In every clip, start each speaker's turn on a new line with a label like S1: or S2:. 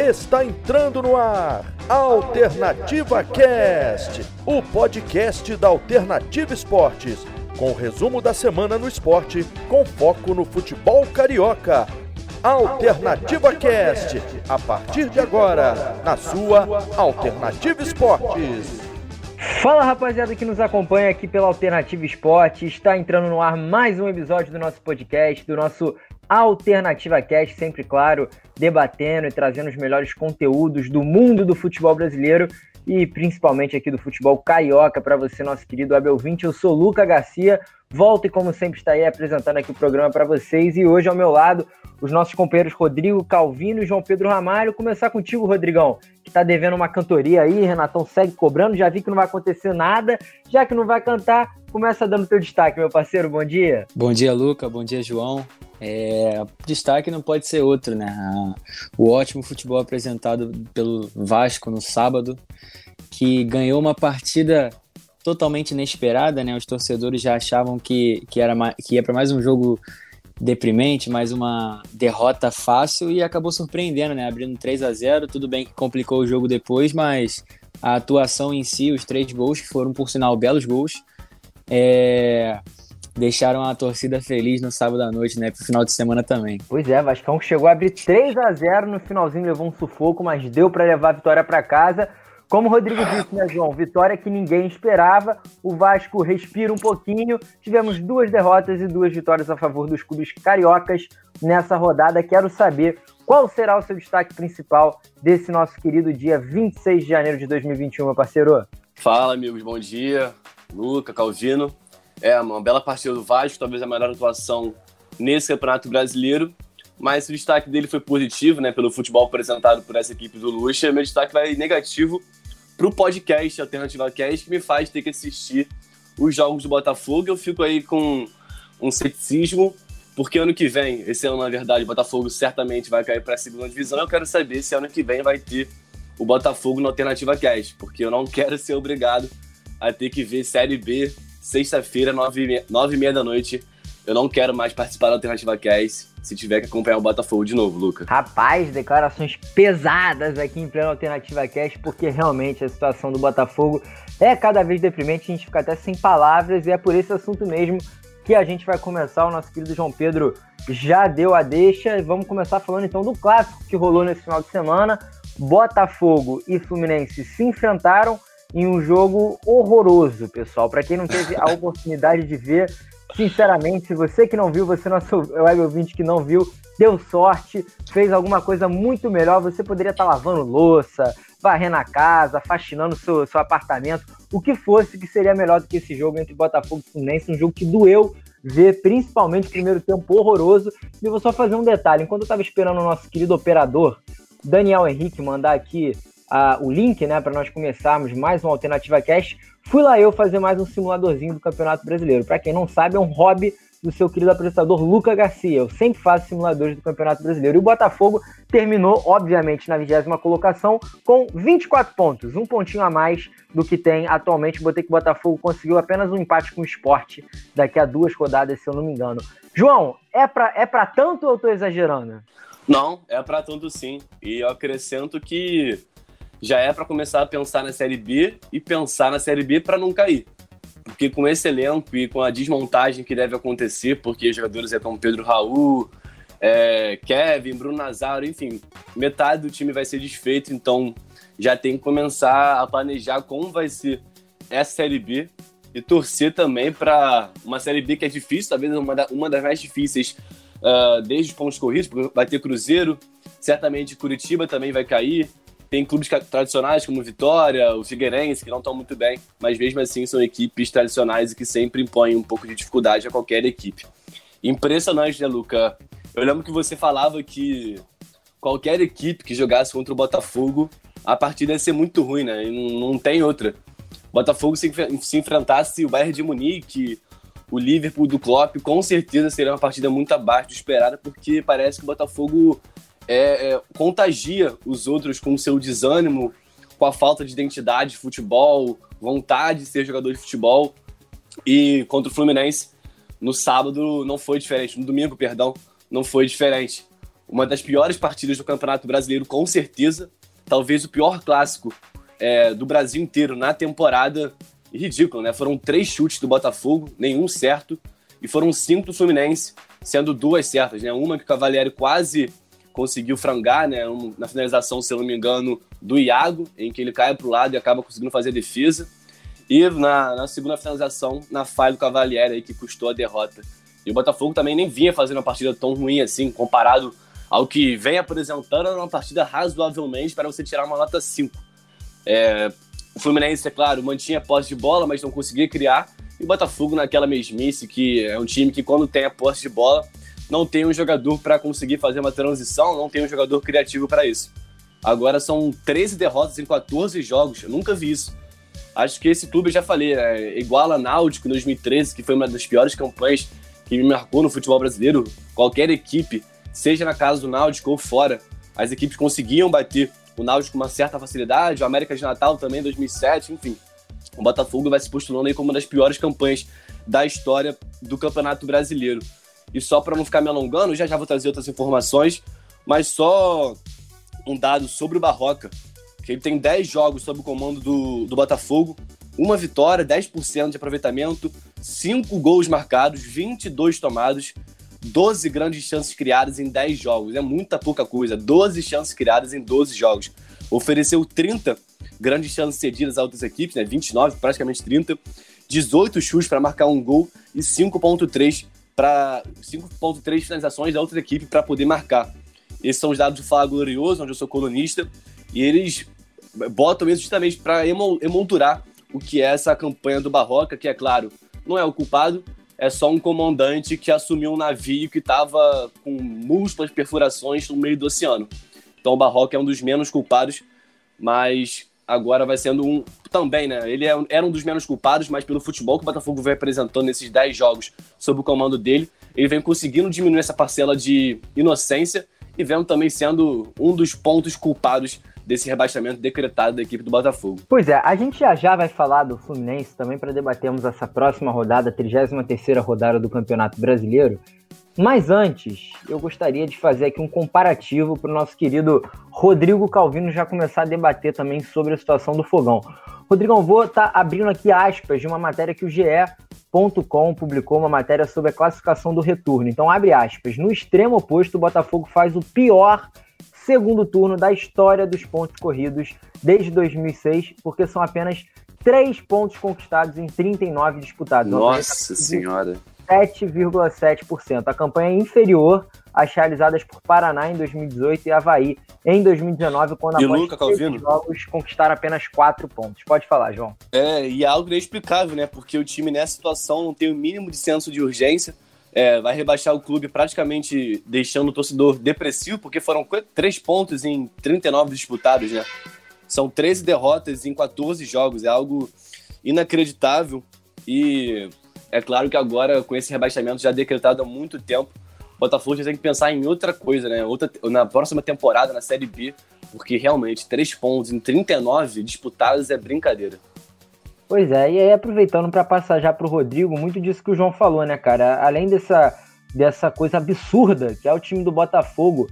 S1: Está entrando no ar Alternativa Cast, o podcast da Alternativa Esportes, com o resumo da semana no esporte, com foco no futebol carioca. Alternativa Cast, a partir de agora, na sua Alternativa Esportes.
S2: Fala rapaziada que nos acompanha aqui pela Alternativa Esporte, está entrando no ar mais um episódio do nosso podcast, do nosso Alternativa Cast, sempre claro, debatendo e trazendo os melhores conteúdos do mundo do futebol brasileiro e principalmente aqui do futebol carioca para você, nosso querido Abel 20. Eu sou Luca Garcia, volto e como sempre está aí apresentando aqui o programa para vocês e hoje ao meu lado os nossos companheiros Rodrigo Calvino e João Pedro Ramalho. Começar contigo, Rodrigão, que está devendo uma cantoria aí, Renatão segue cobrando, já vi que não vai acontecer nada, já que não vai cantar, começa dando teu destaque, meu parceiro, bom dia.
S3: Bom dia, Luca, bom dia, João. É, destaque não pode ser outro, né? O ótimo futebol apresentado pelo Vasco no sábado, que ganhou uma partida totalmente inesperada, né? Os torcedores já achavam que, que, era, que ia para mais um jogo deprimente, mais uma derrota fácil e acabou surpreendendo, né? Abrindo 3 a 0 tudo bem que complicou o jogo depois, mas a atuação em si, os três gols, que foram por sinal belos gols, é, deixaram a torcida feliz no sábado à noite, né? Pro final de semana também.
S2: Pois é, Vascão chegou a abrir 3 a 0 no finalzinho, levou um sufoco, mas deu para levar a vitória para casa. Como o Rodrigo disse, né, João? Vitória que ninguém esperava. O Vasco respira um pouquinho. Tivemos duas derrotas e duas vitórias a favor dos clubes cariocas nessa rodada. Quero saber qual será o seu destaque principal desse nosso querido dia 26 de janeiro de 2021, meu parceiro.
S4: Fala, amigos. Bom dia. Luca, Calvino. É, uma bela partida do Vasco, talvez a melhor atuação nesse Campeonato Brasileiro, mas o destaque dele foi positivo, né, pelo futebol apresentado por essa equipe do Lucha. Meu destaque vai negativo para o podcast Alternativa Cast, que me faz ter que assistir os jogos do Botafogo. Eu fico aí com um ceticismo, porque ano que vem, esse ano, na verdade, o Botafogo certamente vai cair para a segunda divisão. Eu quero saber se ano que vem vai ter o Botafogo na Alternativa Cast, porque eu não quero ser obrigado a ter que ver Série B sexta-feira, nove e meia da noite. Eu não quero mais participar da Alternativa Cast se tiver que acompanhar o Botafogo de novo, Luca.
S2: Rapaz, declarações pesadas aqui em plena Alternativa Cast, porque realmente a situação do Botafogo é cada vez deprimente, a gente fica até sem palavras, e é por esse assunto mesmo que a gente vai começar. O nosso querido João Pedro já deu a deixa, e vamos começar falando então do clássico que rolou nesse final de semana. Botafogo e Fluminense se enfrentaram em um jogo horroroso, pessoal. Para quem não teve a oportunidade de ver, sinceramente, você que não viu, você nosso web ouvinte que não viu, deu sorte, fez alguma coisa muito melhor. Você poderia estar tá lavando louça, varrendo a casa, faxinando seu, seu apartamento, o que fosse que seria melhor do que esse jogo entre Botafogo e Fluminense, um jogo que doeu ver, principalmente o primeiro tempo horroroso. E eu vou só fazer um detalhe: enquanto eu estava esperando o nosso querido operador, Daniel Henrique, mandar aqui o link, né, para nós começarmos mais uma Alternativa Cast, fui lá eu fazer mais um simuladorzinho do Campeonato Brasileiro. Para quem não sabe, é um hobby do seu querido apresentador Luca Garcia. Eu sempre faço simuladores do Campeonato Brasileiro. E o Botafogo terminou, obviamente, na vigésima colocação com 24 pontos, um pontinho a mais do que tem atualmente. Botei que o Botafogo conseguiu apenas um empate com o esporte daqui a duas rodadas, se eu não me engano. João, é para é pra tanto ou eu tô exagerando?
S4: Não, é para tanto sim. E eu acrescento que já é para começar a pensar na Série B e pensar na Série B para não cair. Porque com esse elenco e com a desmontagem que deve acontecer, porque jogadores é como Pedro Raul, é, Kevin, Bruno Nazário, enfim, metade do time vai ser desfeito, então já tem que começar a planejar como vai ser essa Série B e torcer também para uma Série B que é difícil, talvez uma, da, uma das mais difíceis uh, desde os pontos corridos, porque vai ter Cruzeiro, certamente Curitiba também vai cair, tem clubes tradicionais como Vitória, o Figueirense, que não estão muito bem, mas mesmo assim são equipes tradicionais e que sempre impõem um pouco de dificuldade a qualquer equipe. Impressionante, né, Luca? Eu lembro que você falava que qualquer equipe que jogasse contra o Botafogo, a partida ia ser muito ruim, né? Não, não tem outra. O Botafogo se, se enfrentasse o Bayern de Munique, o Liverpool do Klopp, com certeza seria uma partida muito abaixo do esperado, porque parece que o Botafogo é, é, contagia os outros com o seu desânimo, com a falta de identidade de futebol, vontade de ser jogador de futebol. E contra o Fluminense, no sábado não foi diferente, no domingo, perdão, não foi diferente. uma das piores partidas do Campeonato Brasileiro, com certeza. Talvez o pior clássico é, do Brasil inteiro na temporada. ridículo, né? Foram três chutes do Botafogo, nenhum certo, e foram cinco do Fluminense, sendo duas certas, né? Uma que o Cavalieri quase conseguiu frangar, né? Um, na finalização, se eu não me engano, do Iago, em que ele cai para o lado e acaba conseguindo fazer a defesa. E na, na, segunda finalização, na falha do Cavalieri, aí, que custou a derrota. E o Botafogo também nem vinha fazendo uma partida tão ruim assim, comparado ao que vem apresentando, era uma partida razoavelmente para você tirar uma nota 5. É, o Fluminense, é claro, mantinha posse de bola, mas não conseguia criar. E o Botafogo naquela mesmice, que é um time que quando tem a posse de bola, não tem um jogador para conseguir fazer uma transição, não tem um jogador criativo para isso. Agora são 13 derrotas em 14 jogos, eu nunca vi isso. Acho que esse clube, eu já falei, é igual a Náutico em 2013, que foi uma das piores campanhas que me marcou no futebol brasileiro. Qualquer equipe, seja na casa do Náutico ou fora, as equipes conseguiam bater o Náutico com uma certa facilidade, o América de Natal também em 2007, enfim. O Botafogo vai se postulando aí como uma das piores campanhas da história do Campeonato Brasileiro. E só para não ficar me alongando, já já vou trazer outras informações, mas só um dado sobre o Barroca, que ele tem 10 jogos sob o comando do, do Botafogo, uma vitória, 10% de aproveitamento, 5 gols marcados, 22 tomados, 12 grandes chances criadas em 10 jogos. É muita pouca coisa. 12 chances criadas em 12 jogos. Ofereceu 30 grandes chances cedidas a outras equipes, né? 29, praticamente 30. 18 chutes para marcar um gol e 5.3 para 5.3 finalizações da outra equipe para poder marcar. Esses são os dados do Fala Glorioso, onde eu sou colunista, e eles botam isso justamente para emoldurar o que é essa campanha do Barroca, que é claro, não é o culpado, é só um comandante que assumiu um navio que estava com múltiplas perfurações no meio do oceano. Então o Barroca é um dos menos culpados, mas agora vai sendo um também, né? Ele é, era um dos menos culpados, mas pelo futebol que o Botafogo vem apresentando nesses 10 jogos sob o comando dele, ele vem conseguindo diminuir essa parcela de inocência e vem também sendo um dos pontos culpados desse rebaixamento decretado da equipe do Botafogo.
S2: Pois é, a gente já já vai falar do Fluminense também para debatermos essa próxima rodada, a 33ª rodada do Campeonato Brasileiro. Mas antes, eu gostaria de fazer aqui um comparativo para o nosso querido Rodrigo Calvino já começar a debater também sobre a situação do Fogão. Rodrigão, vou estar tá abrindo aqui aspas de uma matéria que o GE.com publicou, uma matéria sobre a classificação do retorno. Então, abre aspas. No extremo oposto, o Botafogo faz o pior segundo turno da história dos pontos corridos desde 2006, porque são apenas três pontos conquistados em 39 disputados.
S4: Nossa Senhora!
S2: 7,7%. A campanha é inferior às realizadas por Paraná em 2018 e Havaí em 2019, quando
S4: e após Luca,
S2: jogos conquistaram apenas quatro pontos. Pode falar, João.
S4: É, e é algo inexplicável, né? Porque o time nessa situação não tem o mínimo de senso de urgência é, vai rebaixar o clube praticamente deixando o torcedor depressivo, porque foram três pontos em 39 disputados, né? São 13 derrotas em 14 jogos, é algo inacreditável. E é claro que agora, com esse rebaixamento já decretado há muito tempo, o Botafogo já tem que pensar em outra coisa, né? Outra, na próxima temporada, na Série B, porque realmente, três pontos em 39 disputados é brincadeira.
S2: Pois é, e aí aproveitando para passar já para o Rodrigo, muito disso que o João falou, né, cara? Além dessa, dessa coisa absurda que é o time do Botafogo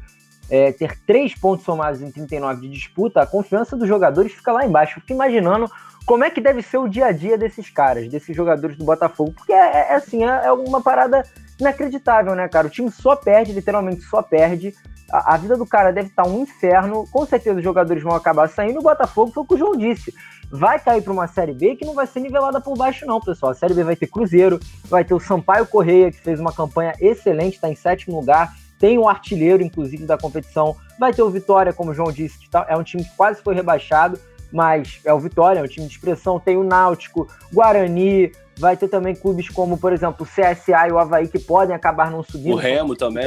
S2: é, ter três pontos somados em 39 de disputa, a confiança dos jogadores fica lá embaixo. Eu fico imaginando como é que deve ser o dia a dia desses caras, desses jogadores do Botafogo, porque é, é, é assim, é, é uma parada inacreditável, né, cara? O time só perde, literalmente só perde. A, a vida do cara deve estar um inferno. Com certeza os jogadores vão acabar saindo. O Botafogo foi o que o João disse vai cair para uma Série B que não vai ser nivelada por baixo, não, pessoal. A Série B vai ter Cruzeiro, vai ter o Sampaio Correia, que fez uma campanha excelente, está em sétimo lugar, tem um artilheiro, inclusive, da competição, vai ter o Vitória, como o João disse, que tá, é um time que quase foi rebaixado, mas é o Vitória, é um time de expressão, tem o Náutico, Guarani, vai ter também clubes como, por exemplo, o CSA e o Havaí, que podem acabar não subindo. O
S4: Remo também.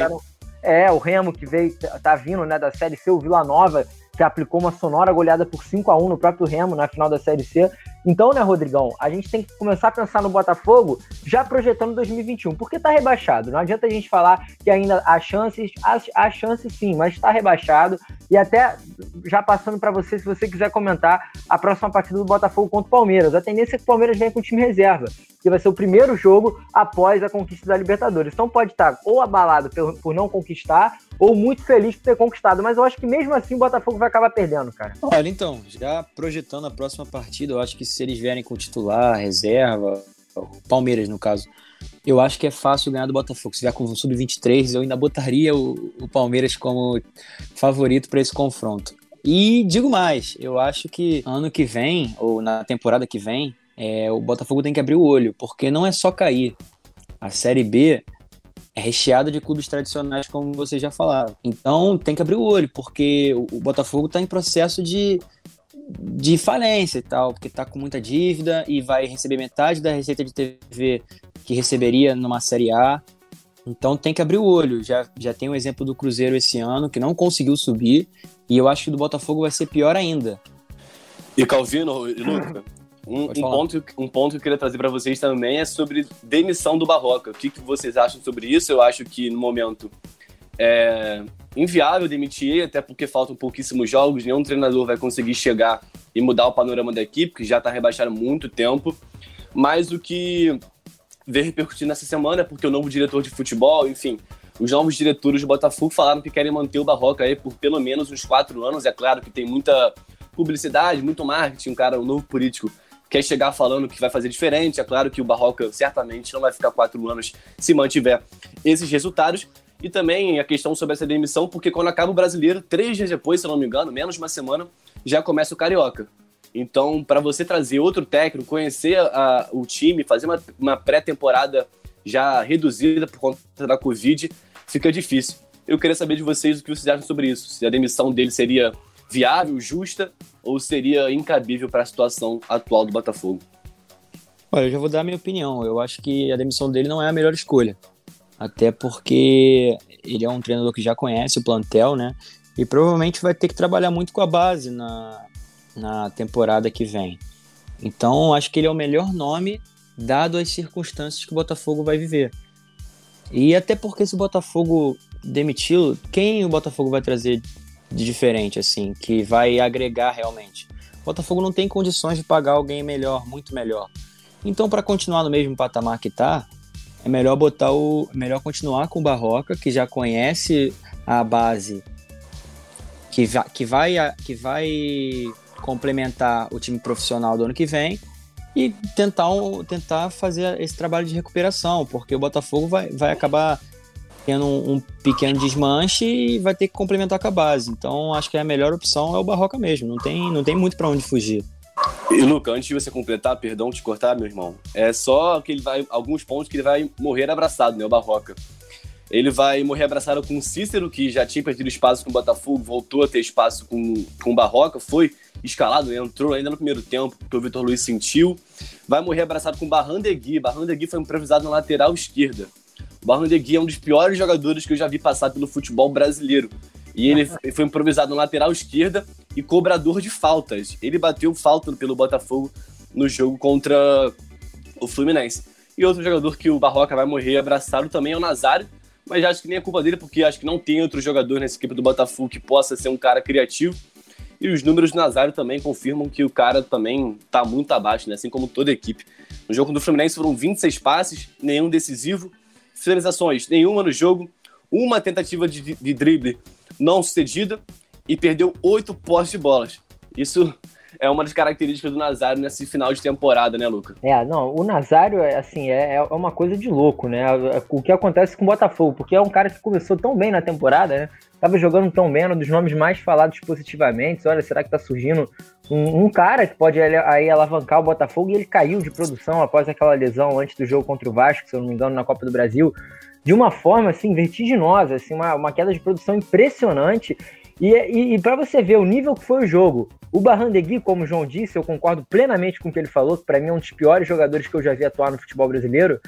S2: É, o Remo, que veio, tá vindo né, da Série C, o Vila Nova, que aplicou uma sonora goleada por 5 a 1 no próprio Remo na final da Série C. Então, né, Rodrigão, a gente tem que começar a pensar no Botafogo já projetando 2021, porque tá rebaixado. Não adianta a gente falar que ainda há chances, há, há chances sim, mas está rebaixado. E até já passando para você, se você quiser comentar a próxima partida do Botafogo contra o Palmeiras. A tendência é que o Palmeiras venha com o time reserva, que vai ser o primeiro jogo após a conquista da Libertadores. Então pode estar ou abalado por não conquistar, ou muito feliz por ter conquistado. Mas eu acho que mesmo assim o Botafogo vai acabar perdendo, cara.
S3: Olha, então, já projetando a próxima partida, eu acho que se eles vierem com titular, reserva, Palmeiras no caso, eu acho que é fácil ganhar do Botafogo. Se vier com o Sub-23, eu ainda botaria o, o Palmeiras como favorito para esse confronto. E digo mais, eu acho que ano que vem, ou na temporada que vem, é, o Botafogo tem que abrir o olho, porque não é só cair. A Série B é recheada de clubes tradicionais, como vocês já falaram. Então tem que abrir o olho, porque o, Botafogo está em processo de, de falência e tal, porque está com muita dívida e vai receber metade da receita de TV que receberia numa Série A. Então tem que abrir o olho. Já, já tem o um exemplo do Cruzeiro esse ano, que não conseguiu subir, e eu acho que do Botafogo vai ser pior ainda.
S4: E Calvino e Luca, um, um, ponto, um ponto que eu queria trazer para vocês também é sobre demissão do Barroca. O que, que vocês acham sobre isso? Eu acho que no momento é inviável demitir ele, até porque faltam pouquíssimos jogos, nenhum treinador vai conseguir chegar e mudar o panorama da equipe, que já está rebaixado há muito tempo. Mas o que veio repercutir nessa semana, porque o novo diretor de futebol, enfim, os novos diretores do Botafogo falaram que querem manter o Barroca aí por pelo menos uns quatro anos. É claro que tem muita publicidade, muito marketing, um cara, um novo político quer chegar falando que vai fazer diferente. É claro que o Barroca certamente não vai ficar quatro anos se mantiver esses resultados. E também a questão sobre essa demissão, porque quando acaba o brasileiro, três dias depois, se não me engano, menos uma semana, já começa o Carioca. Então, para você trazer outro técnico, conhecer a, o time, fazer uma, uma pré-temporada já reduzida por conta da Covid, fica difícil. Eu queria saber de vocês o que vocês acham sobre isso. Se a demissão dele seria viável, justa, ou seria incabível para a situação atual do Botafogo?
S3: Olha, eu já vou dar a minha opinião. Eu acho que a demissão dele não é a melhor escolha. Até porque ele é um treinador que já conhece o plantel, né? E provavelmente vai ter que trabalhar muito com a base na, na temporada que vem. Então, acho que ele é o melhor nome, dado as circunstâncias que o Botafogo vai viver. E até porque se o Botafogo demiti-lo, quem o Botafogo vai trazer diferente, assim, que vai agregar realmente? O Botafogo não tem condições de pagar alguém melhor, muito melhor. Então, para continuar no mesmo patamar que tá, é melhor botar o. melhor continuar com o Barroca, que já conhece a base que, va, que, vai, que vai complementar o time profissional do ano que vem e tentar, tentar fazer esse trabalho de recuperação, porque o Botafogo vai, vai acabar tendo um, um, pequeno desmanche e vai ter que complementar com a base. Então acho que a melhor opção é o Barroca mesmo, não tem, não tem muito para onde fugir.
S4: E Luca, antes de você completar, perdão te cortar, meu irmão, é só que ele vai alguns pontos que ele vai morrer abraçado, né, o Barroca. Ele vai morrer abraçado com o Cícero, que já tinha perdido espaço com o Botafogo, voltou a ter espaço com, com o Barroca, foi escalado, entrou ainda no primeiro tempo, que o Vitor Luiz sentiu. Vai morrer abraçado com o Barrandegui. Barrandegui foi improvisado na lateral esquerda. O Barrandegui é um dos piores jogadores que eu já vi passar pelo futebol brasileiro. E ele foi improvisado na lateral esquerda e cobrador de faltas. Ele bateu falta pelo Botafogo no jogo contra o Fluminense. E outro jogador que o Barroca vai morrer abraçado também é o Nazário, mas acho que nem é culpa dele, porque acho que não tem outro jogador nessa equipe do Botafogo que possa ser um cara criativo. E os números do Nazário também confirmam que o cara também tá muito abaixo, né? assim como toda a equipe. No jogo do Fluminense foram 26 passes, nenhum decisivo, finalizações, nenhuma no jogo, uma tentativa de, de drible não sucedida e perdeu oito postes de bolas. Isso é uma das características do Nazário nesse final de temporada, né, Luca?
S2: É, não, o Nazário, assim, é, é uma coisa de louco, né? O que acontece com o Botafogo, porque é um cara que começou tão bem na temporada, né? Tava jogando tão bem, um dos nomes mais falados positivamente. Olha, será que tá surgindo um, um cara que pode aí alavancar o Botafogo e ele caiu de produção após aquela lesão antes do jogo contra o Vasco, se eu não me engano, na Copa do Brasil de uma forma assim vertiginosa, assim, uma, uma queda de produção impressionante. E, e, e para você ver o nível que foi o jogo, o Barrandegui, como o João disse, eu concordo plenamente com o que ele falou, que para mim é um dos piores jogadores que eu já vi atuar no futebol brasileiro.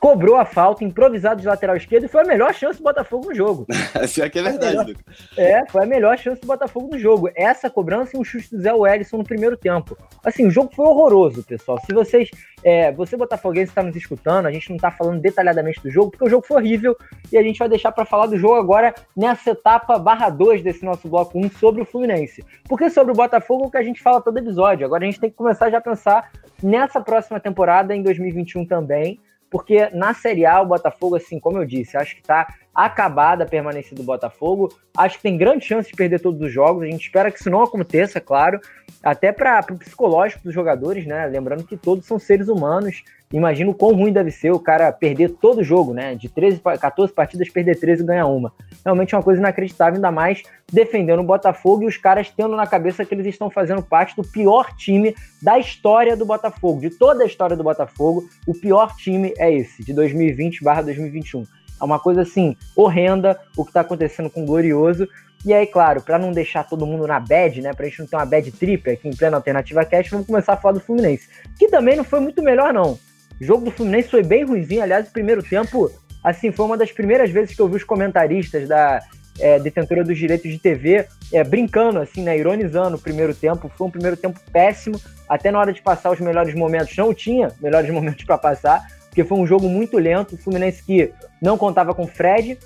S2: Cobrou a falta, improvisado de lateral esquerdo, e foi a melhor chance do Botafogo no jogo.
S4: Pior que é verdade,
S2: É, foi a melhor chance do Botafogo no jogo. Essa cobrança e um chute do Zé Wellison no primeiro tempo. Assim, o jogo foi horroroso, pessoal. Se vocês. É, você, Botafoguense, está nos escutando, a gente não está falando detalhadamente do jogo, porque o jogo foi horrível, e a gente vai deixar para falar do jogo agora nessa etapa barra 2 desse nosso bloco 1 sobre o Fluminense. Porque sobre o Botafogo é o que a gente fala todo episódio. Agora a gente tem que começar já a pensar nessa próxima temporada, em 2021 também porque na Série A o Botafogo, assim, como eu disse, acho que está acabada a permanência do Botafogo. Acho que tem grande chance de perder todos os jogos. A gente espera que isso não aconteça, claro, até para o psicológico dos jogadores, né? Lembrando que todos são seres humanos Imagina o quão ruim deve ser o cara perder todo o jogo, né? De 13, 14 partidas, perder 13 e ganhar uma. Realmente é uma coisa inacreditável, ainda mais defendendo o Botafogo e os caras tendo na cabeça que eles estão fazendo parte do pior time da história do Botafogo, de toda a história do Botafogo. O pior time é esse, de 2020/2021. É uma coisa assim, horrenda o que está acontecendo com o Glorioso. E aí, claro, para não deixar todo mundo na bad, né? Pra gente não ter uma bad trip aqui em plena alternativa cast, vamos começar a falar do Fluminense. Que também não foi muito melhor, não. O jogo do Fluminense foi bem ruimzinho. Aliás, o primeiro tempo, assim, foi uma das primeiras vezes que eu vi os comentaristas da é, detentora dos direitos de TV é, brincando, assim, né? Ironizando o primeiro tempo. Foi um primeiro tempo péssimo. Até na hora de passar os melhores momentos, não tinha melhores momentos para passar, porque foi um jogo muito lento. O Fluminense que não contava com Fred,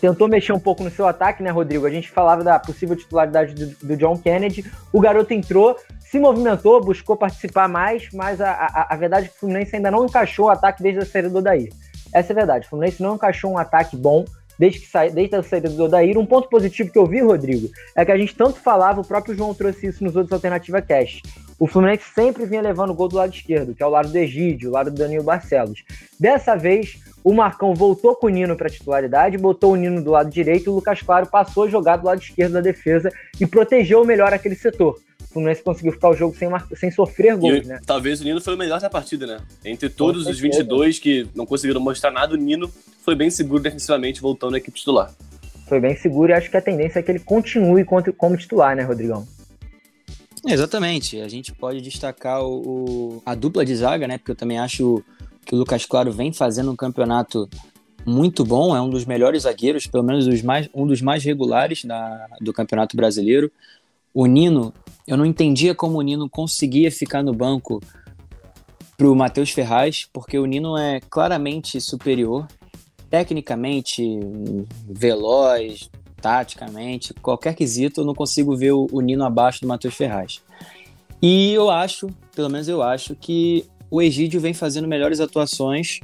S2: tentou mexer um pouco no seu ataque, né, Rodrigo? A gente falava da possível titularidade do, do John Kennedy. O garoto entrou, se movimentou, buscou participar mais, mas a, a, a verdade é que o Fluminense ainda não encaixou o ataque desde a saída do Odair. Essa é a verdade. O Fluminense não encaixou um ataque bom desde, que sa... desde a saída do Odair. Um ponto positivo que eu vi, Rodrigo, é que a gente tanto falava, o próprio João trouxe isso nos outros Alternativa Cash. O Fluminense sempre vinha levando o gol do lado esquerdo, que é o lado do Egídio, o lado do Danilo Barcelos. Dessa vez, o Marcão voltou com o Nino para titularidade, botou o Nino do lado direito e o Lucas Claro passou a jogar do lado esquerdo da defesa e protegeu melhor aquele setor. Fluminense conseguiu ficar o jogo sem, sem sofrer gols,
S4: e,
S2: né?
S4: Talvez o Nino foi o melhor da partida, né? Entre todos os 22 que não conseguiram mostrar nada, o Nino foi bem seguro defensivamente, voltando à equipe titular.
S2: Foi bem seguro e acho que a tendência é que ele continue como titular, né, Rodrigão?
S3: Exatamente. A gente pode destacar o, o, a dupla de zaga, né? Porque eu também acho que o Lucas Claro vem fazendo um campeonato muito bom, é um dos melhores zagueiros, pelo menos mais, um dos mais regulares da, do Campeonato Brasileiro. O Nino eu não entendia como o Nino conseguia ficar no banco para o Matheus Ferraz, porque o Nino é claramente superior, tecnicamente, veloz, taticamente, qualquer quesito, eu não consigo ver o, o Nino abaixo do Matheus Ferraz. E eu acho, pelo menos eu acho, que o Egídio vem fazendo melhores atuações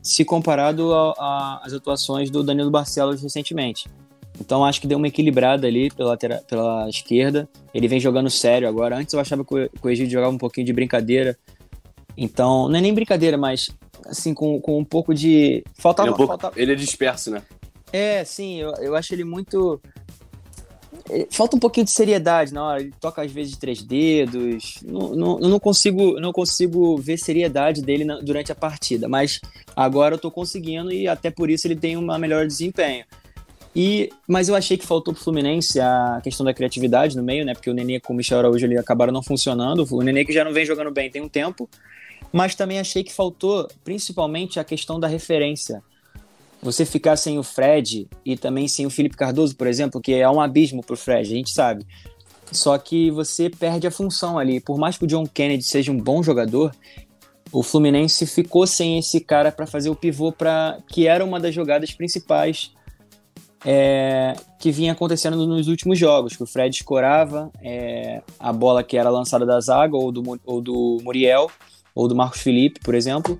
S3: se comparado às atuações do Danilo Barcelos recentemente. Então acho que deu uma equilibrada ali pela, pela esquerda. Ele vem jogando sério agora. Antes eu achava que o, Egídio jogava um pouquinho de brincadeira. Então, não é nem brincadeira, mas assim, com, com um pouco de.
S4: Faltava, ele, é um pouco... faltava... ele é disperso, né?
S3: É, sim, eu, eu acho ele muito. É, falta um pouquinho de seriedade na hora. Ele toca às vezes de três dedos. Não, não, não consigo, não consigo ver seriedade dele na, durante a partida. Mas agora eu tô conseguindo e até por isso ele tem um melhor desempenho. E, mas eu achei que faltou pro Fluminense a questão da criatividade no meio, né? Porque o Nenê com o Michel Araújo ali acabaram não funcionando. O Nenê que já não vem jogando bem tem um tempo. Mas também achei que faltou, principalmente, a questão da referência. Você ficar sem o Fred e também sem o Felipe Cardoso, por exemplo, que é um abismo pro Fred, a gente sabe. Só que você perde a função ali. Por mais que o John Kennedy seja um bom jogador, o Fluminense ficou sem esse cara para fazer o pivô para que era uma das jogadas principais é, que vinha acontecendo nos últimos jogos, que o Fred escorava é, a bola que era lançada da zaga, ou do, ou do Muriel, ou do Marcos Felipe, por exemplo,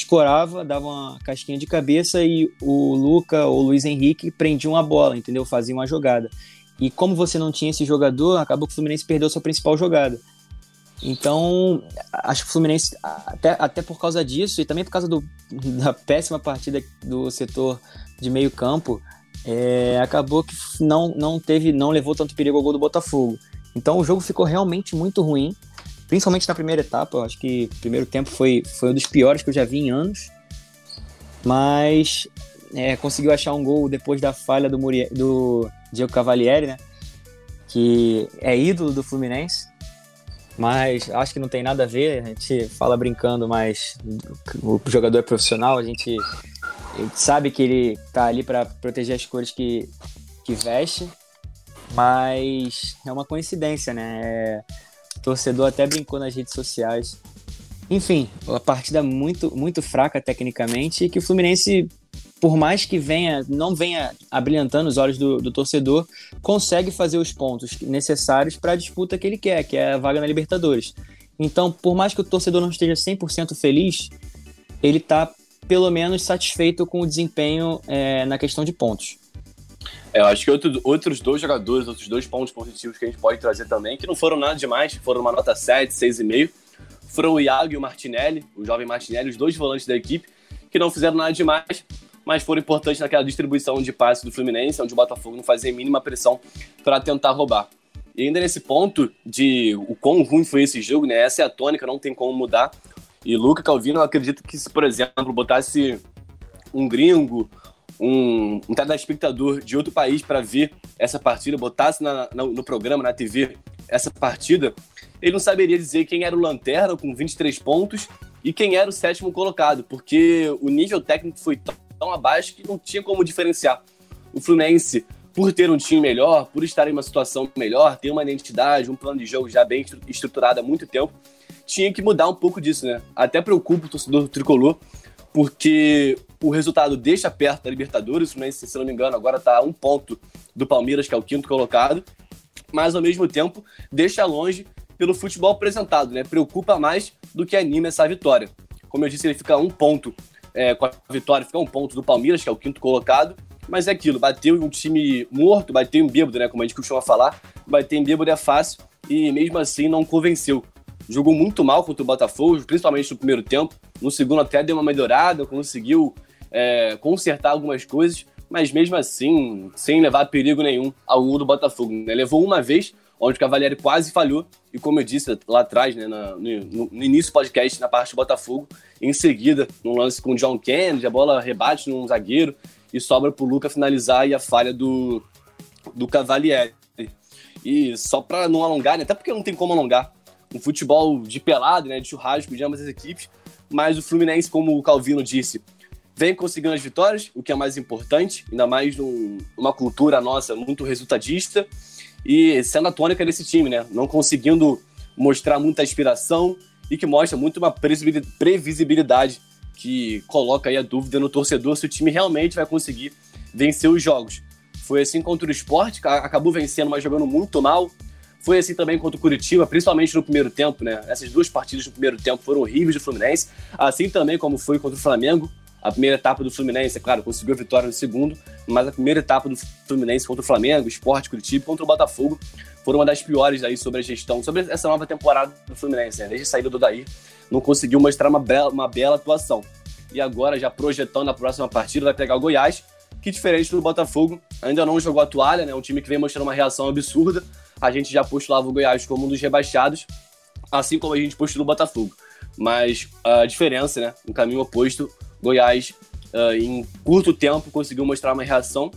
S3: escorava, dava uma casquinha de cabeça e o Luca ou o Luiz Henrique prendiam a bola, entendeu? Faziam uma jogada. E como você não tinha esse jogador, acabou que o Fluminense perdeu sua principal jogada. Então, acho que o Fluminense, até, até por causa disso, e também por causa do, da péssima partida do setor de meio campo, é, acabou que não, não teve, não levou tanto perigo ao gol do Botafogo. Então o jogo ficou realmente muito ruim, principalmente na primeira etapa. Eu acho que o primeiro tempo foi, foi um dos piores que eu já vi em anos. Mas é, conseguiu achar um gol depois da falha do, Muriel, do Diego Cavalieri, né? Que é ídolo do Fluminense. mas acho que não tem nada a ver. A gente fala brincando, mas o jogador é profissional, a gente sabe que ele tá ali para proteger as cores que, que veste, mas é uma coincidência, né? É, o torcedor até brincou nas redes sociais. Enfim, a partida muito, muito fraca tecnicamente e que o Fluminense por mais que venha, não venha abrilhantando os olhos do, do torcedor, consegue fazer os pontos necessários para a disputa que ele quer, que é a vaga na Libertadores. Então, por mais que o torcedor não esteja 100% feliz, ele está pelo menos satisfeito com o desempenho é, na questão de pontos.
S4: É, eu acho que outro, outros dois jogadores, outros dois pontos positivos que a gente pode trazer também, que não foram nada demais, foram uma nota 7, 6,5, foram o Iago e o Martinelli, o jovem Martinelli, os dois volantes da equipe, que não fizeram nada demais, mas foram importantes naquela distribuição de passes do Fluminense, onde o Botafogo não fazia mínima pressão para tentar roubar. E ainda nesse ponto de o quão ruim foi esse jogo, né? Essa é a tônica, não tem como mudar. E Luca Calvino, eu acredito que se, por exemplo, botasse um gringo, um, um telespectador de outro país para ver essa partida, botasse na, na, no programa, na TV, essa partida, ele não saberia dizer quem era o Lanterna com 23 pontos e quem era o sétimo colocado, porque o nível técnico foi tão abaixo que não tinha como diferenciar. O Fluminense, por ter um time melhor, por estar em uma situação melhor, ter uma identidade, um plano de jogo já bem estruturado há muito tempo, tinha que mudar um pouco disso, né? Até preocupa o torcedor tricolor, porque o resultado deixa perto da Libertadores, se não me engano, agora está a um ponto do Palmeiras, que é o quinto colocado, mas ao mesmo tempo deixa longe pelo futebol apresentado, né? Preocupa mais do que anima essa vitória. Como eu disse, ele fica a um ponto é, com a vitória, fica um ponto do Palmeiras, que é o quinto colocado. Mas é aquilo, bateu em um time morto, bateu em bêbado, né? Como a gente costuma falar. Bater em bêbado é fácil e mesmo assim não convenceu. Jogou muito mal contra o Botafogo, principalmente no primeiro tempo. No segundo até deu uma melhorada, conseguiu é, consertar algumas coisas, mas mesmo assim, sem levar perigo nenhum ao gol do Botafogo. Né? Levou uma vez, onde o Cavalieri quase falhou, e como eu disse lá atrás, né, no, no, no, início do podcast, na parte do Botafogo, em seguida, num lance com o John Kennedy, a bola rebate num zagueiro e sobra para o Luca finalizar e a falha do, do Cavalieri. E só para não alongar, né, até porque não tem como alongar, um futebol de pelado, né, de churrasco de ambas as equipes, mas o Fluminense, como o Calvino disse, vem conseguindo as vitórias, o que é mais importante, ainda mais numa cultura nossa muito resultadista, e sendo a tônica desse time, né? Não conseguindo mostrar muita inspiração e que mostra muito uma previsibilidade que coloca aí a dúvida no torcedor se o time realmente vai conseguir vencer os jogos. Foi assim contra o Sport, acabou vencendo, mas jogando muito mal. Foi assim também contra o Curitiba, principalmente no primeiro tempo, né? Essas duas partidas no primeiro tempo foram horríveis do Fluminense, assim também como foi contra o Flamengo, a primeira etapa do Fluminense, é claro, conseguiu a vitória no segundo, mas a primeira etapa do Fluminense contra o Flamengo, Esporte, Curitiba, contra o Botafogo, foram uma das piores aí sobre a gestão, sobre essa nova temporada do Fluminense, né? Desde a saída do Daí, não conseguiu mostrar uma bela, uma bela atuação. E agora, já projetando a próxima partida, vai pegar o Goiás, que diferente do Botafogo, ainda não jogou a toalha, né? Um time que vem mostrando uma reação absurda. A gente já postulava o Goiás como um dos rebaixados, assim como a gente postulou o Botafogo. Mas a diferença, né? Um caminho oposto, Goiás, uh, em curto tempo, conseguiu mostrar uma reação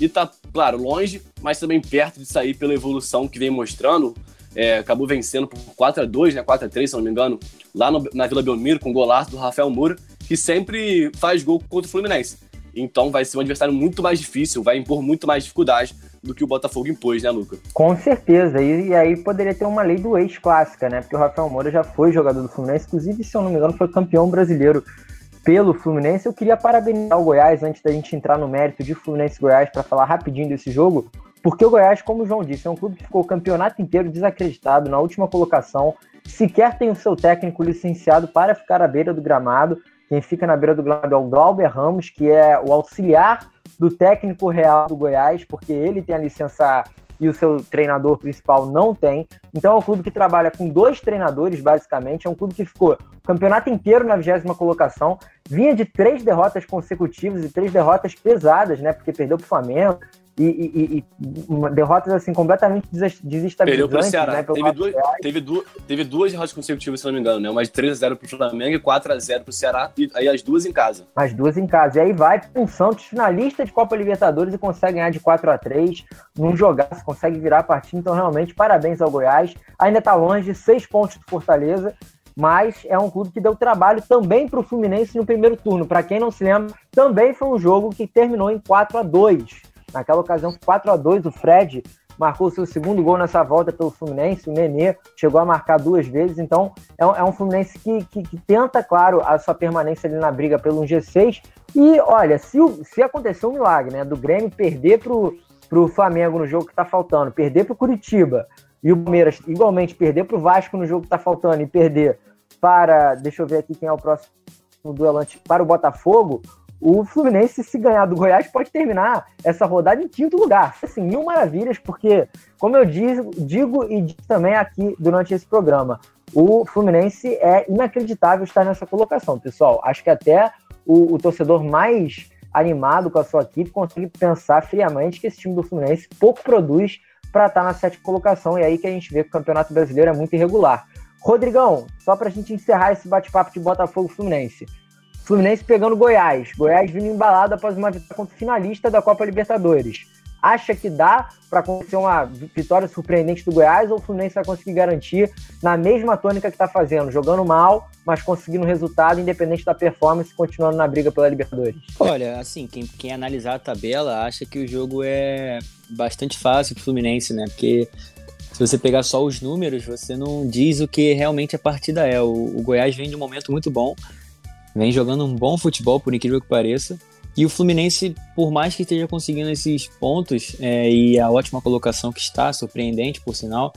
S4: e tá, claro, longe, mas também perto de sair pela evolução que vem mostrando. É, acabou vencendo por 4 a 2 né? 4 a 3 se não me engano, lá no, na Vila Belmiro, com o golaço do Rafael Moura, que sempre faz gol contra o Fluminense. Então vai ser um adversário muito mais difícil, vai impor muito mais dificuldade do que o Botafogo impôs, né, Luca?
S2: Com certeza, e, e aí poderia ter uma lei do ex clássica, né? Porque o Rafael Moura já foi jogador do Fluminense, inclusive, se eu não me engano, foi campeão brasileiro pelo Fluminense. Eu queria parabenizar o Goiás antes da gente entrar no mérito de Fluminense Goiás para falar rapidinho desse jogo, porque o Goiás, como o João disse, é um clube que ficou o campeonato inteiro desacreditado na última colocação, sequer tem o seu técnico licenciado para ficar à beira do gramado. Quem fica na beira do gramado é o Glauber Ramos, que é o auxiliar do técnico real do Goiás, porque ele tem a licença e o seu treinador principal não tem. Então é um clube que trabalha com dois treinadores, basicamente. É um clube que ficou o campeonato inteiro na vigésima colocação, vinha de três derrotas consecutivas e três derrotas pesadas, né? Porque perdeu para o Flamengo e, e, e derrotas assim completamente desestabilizantes. Perdeu pro Ceará. Né,
S4: teve, duas, teve, duas, teve duas derrotas consecutivas, se não me engano, né? Uma de 3x0 pro Flamengo e 4x0 pro Ceará, e aí as duas em casa.
S2: As duas em casa. E aí vai com o Santos, finalista de Copa Libertadores, e consegue ganhar de 4x3 num jogar, consegue virar a partida. Então, realmente, parabéns ao Goiás. Ainda tá longe, seis pontos do Fortaleza mas é um clube que deu trabalho também para o Fluminense no primeiro turno. Para quem não se lembra, também foi um jogo que terminou em 4 a 2 Naquela ocasião, 4 a 2 o Fred marcou seu segundo gol nessa volta pelo Fluminense, o Nenê chegou a marcar duas vezes, então é um, é um Fluminense que, que, que, tenta, claro, a sua permanência ali na briga pelo 1G6, e olha, se, se acontecer um milagre, né, do Grêmio perder pro, pro Flamengo no jogo que tá faltando, perder pro Curitiba, e o Palmeiras igualmente perder pro Vasco no jogo que tá faltando, e perder para, deixa eu ver aqui quem é o próximo duelante, para o Botafogo, o Fluminense, se ganhar do Goiás, pode terminar essa rodada em quinto lugar. Assim, mil maravilhas, porque, como eu digo, digo e digo também aqui durante esse programa, o Fluminense é inacreditável estar nessa colocação, pessoal. Acho que até o, o torcedor mais animado com a sua equipe consegue pensar friamente que esse time do Fluminense pouco produz para estar na sétima colocação. E aí que a gente vê que o Campeonato Brasileiro é muito irregular. Rodrigão, só para a gente encerrar esse bate-papo de Botafogo Fluminense. Fluminense pegando Goiás. Goiás vindo embalado após uma vitória contra o finalista da Copa Libertadores. Acha que dá para acontecer uma vitória surpreendente do Goiás ou o Fluminense vai conseguir garantir na mesma tônica que está fazendo, jogando mal, mas conseguindo resultado independente da performance, continuando na briga pela Libertadores?
S3: Olha, assim, quem, quem analisar a tabela acha que o jogo é bastante fácil para o Fluminense, né? Porque se você pegar só os números, você não diz o que realmente a partida é. O, o Goiás vem de um momento muito bom, vem jogando um bom futebol, por incrível que pareça. E o Fluminense, por mais que esteja conseguindo esses pontos é, e a ótima colocação que está, surpreendente por sinal,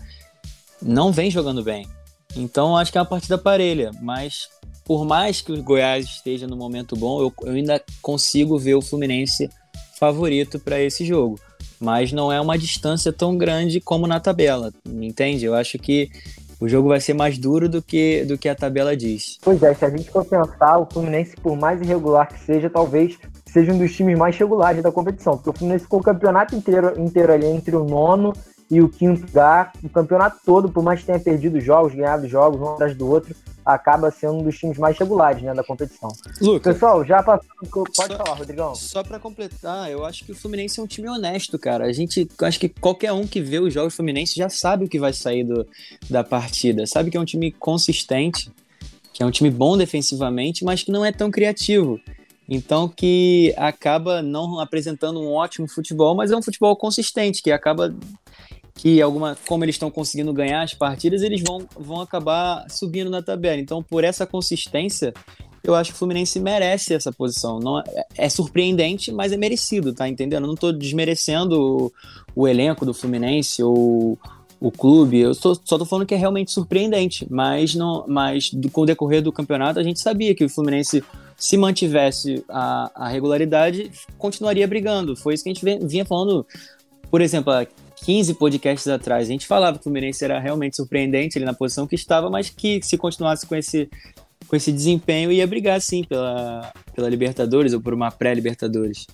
S3: não vem jogando bem. Então acho que é uma partida parelha, mas por mais que o Goiás esteja no momento bom, eu, eu ainda consigo ver o Fluminense favorito para esse jogo. Mas não é uma distância tão grande como na tabela, entende? Eu acho que o jogo vai ser mais duro do que, do que a tabela diz.
S2: Pois é, se a gente for pensar, o Fluminense, por mais irregular que seja, talvez seja um dos times mais regulares da competição, porque o Fluminense ficou o campeonato inteiro, inteiro ali entre o nono e o quinto lugar, o campeonato todo, por mais que tenha perdido jogos, ganhado jogos um atrás do outro, acaba sendo um dos times mais regulares né, da competição.
S3: Lucas,
S2: Pessoal, já passou. Pode só, falar, Rodrigão.
S3: Só para completar, eu acho que o Fluminense é um time honesto, cara. A gente acho que qualquer um que vê os jogos do Fluminense já sabe o que vai sair do, da partida. Sabe que é um time consistente, que é um time bom defensivamente, mas que não é tão criativo. Então que acaba não apresentando um ótimo futebol, mas é um futebol consistente, que acaba que alguma, como eles estão conseguindo ganhar as partidas, eles vão, vão acabar subindo na tabela. Então, por essa consistência, eu acho que o Fluminense merece essa posição. Não é, é surpreendente, mas é merecido, tá entendendo? Eu não estou desmerecendo o, o, elenco do Fluminense ou o clube. Eu tô, só estou falando que é realmente surpreendente, mas não, mas do, com o decorrer do campeonato a gente sabia que o Fluminense se mantivesse a, a regularidade, continuaria brigando. Foi isso que a gente vinha falando por exemplo, 15 podcasts atrás, a gente falava que o Fluminense era realmente surpreendente ali na posição que estava, mas que se continuasse com esse, com esse desempenho ia brigar sim pela, pela Libertadores ou por uma pré-Libertadores.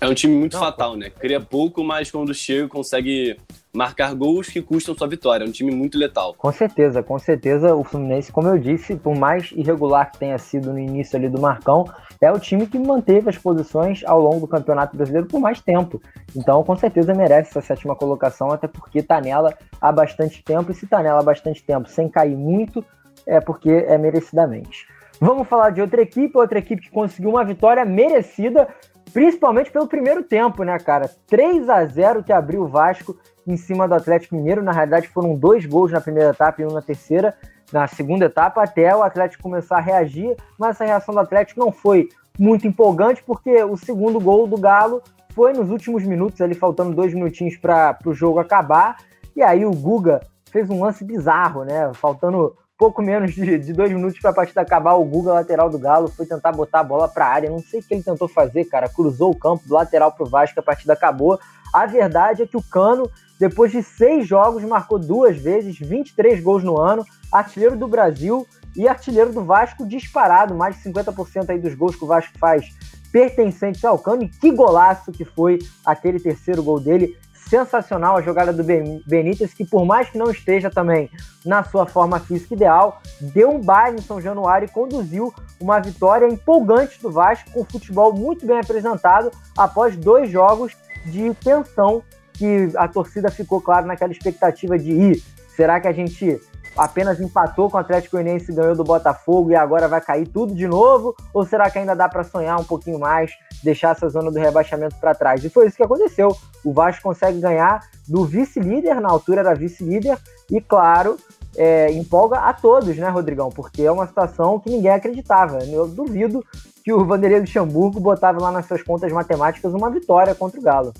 S4: É um time muito Não, fatal, né? Cria pouco, mas quando chega consegue marcar gols que custam sua vitória. É um time muito letal.
S2: Com certeza, com certeza o Fluminense, como eu disse, por mais irregular que tenha sido no início ali do Marcão, é o time que manteve as posições ao longo do Campeonato Brasileiro por mais tempo. Então, com certeza merece essa sétima colocação, até porque tá nela há bastante tempo, e se tá nela há bastante tempo sem cair muito, é porque é merecidamente. Vamos falar de outra equipe, outra equipe que conseguiu uma vitória merecida, principalmente pelo primeiro tempo, né, cara? 3 a 0 que abriu o Vasco em cima do Atlético Mineiro. Na realidade, foram dois gols na primeira etapa e um na terceira. Na segunda etapa, até o Atlético começar a reagir, mas essa reação do Atlético não foi muito empolgante, porque o segundo gol do Galo foi nos últimos minutos, ali faltando dois minutinhos para o jogo acabar. E aí o Guga fez um lance bizarro, né? Faltando pouco menos de, de dois minutos para a partida acabar, o Guga, lateral do Galo, foi tentar botar a bola para a área. Não sei o que ele tentou fazer, cara. Cruzou o campo do lateral para o Vasco, a partida acabou. A verdade é que o Cano, depois de seis jogos, marcou duas vezes, 23 gols no ano, artilheiro do Brasil e artilheiro do Vasco disparado. Mais de 50% aí dos gols que o Vasco faz pertencentes ao Cano. E que golaço que foi aquele terceiro gol dele. Sensacional a jogada do Benítez, que por mais que não esteja também na sua forma física ideal, deu um baile em São Januário e conduziu uma vitória empolgante do Vasco, com futebol muito bem apresentado após dois jogos de tensão que a torcida ficou, claro, naquela expectativa de ir. Será que a gente apenas empatou com o Atlético Goianiense ganhou do Botafogo e agora vai cair tudo de novo? Ou será que ainda dá para sonhar um pouquinho mais, deixar essa zona do rebaixamento para trás? E foi isso que aconteceu. O Vasco consegue ganhar do vice-líder, na altura era vice-líder, e claro, é, empolga a todos, né, Rodrigão? Porque é uma situação que ninguém acreditava. Eu duvido que o Vanderlei Luxemburgo botava lá nas suas contas matemáticas uma vitória contra o Galo.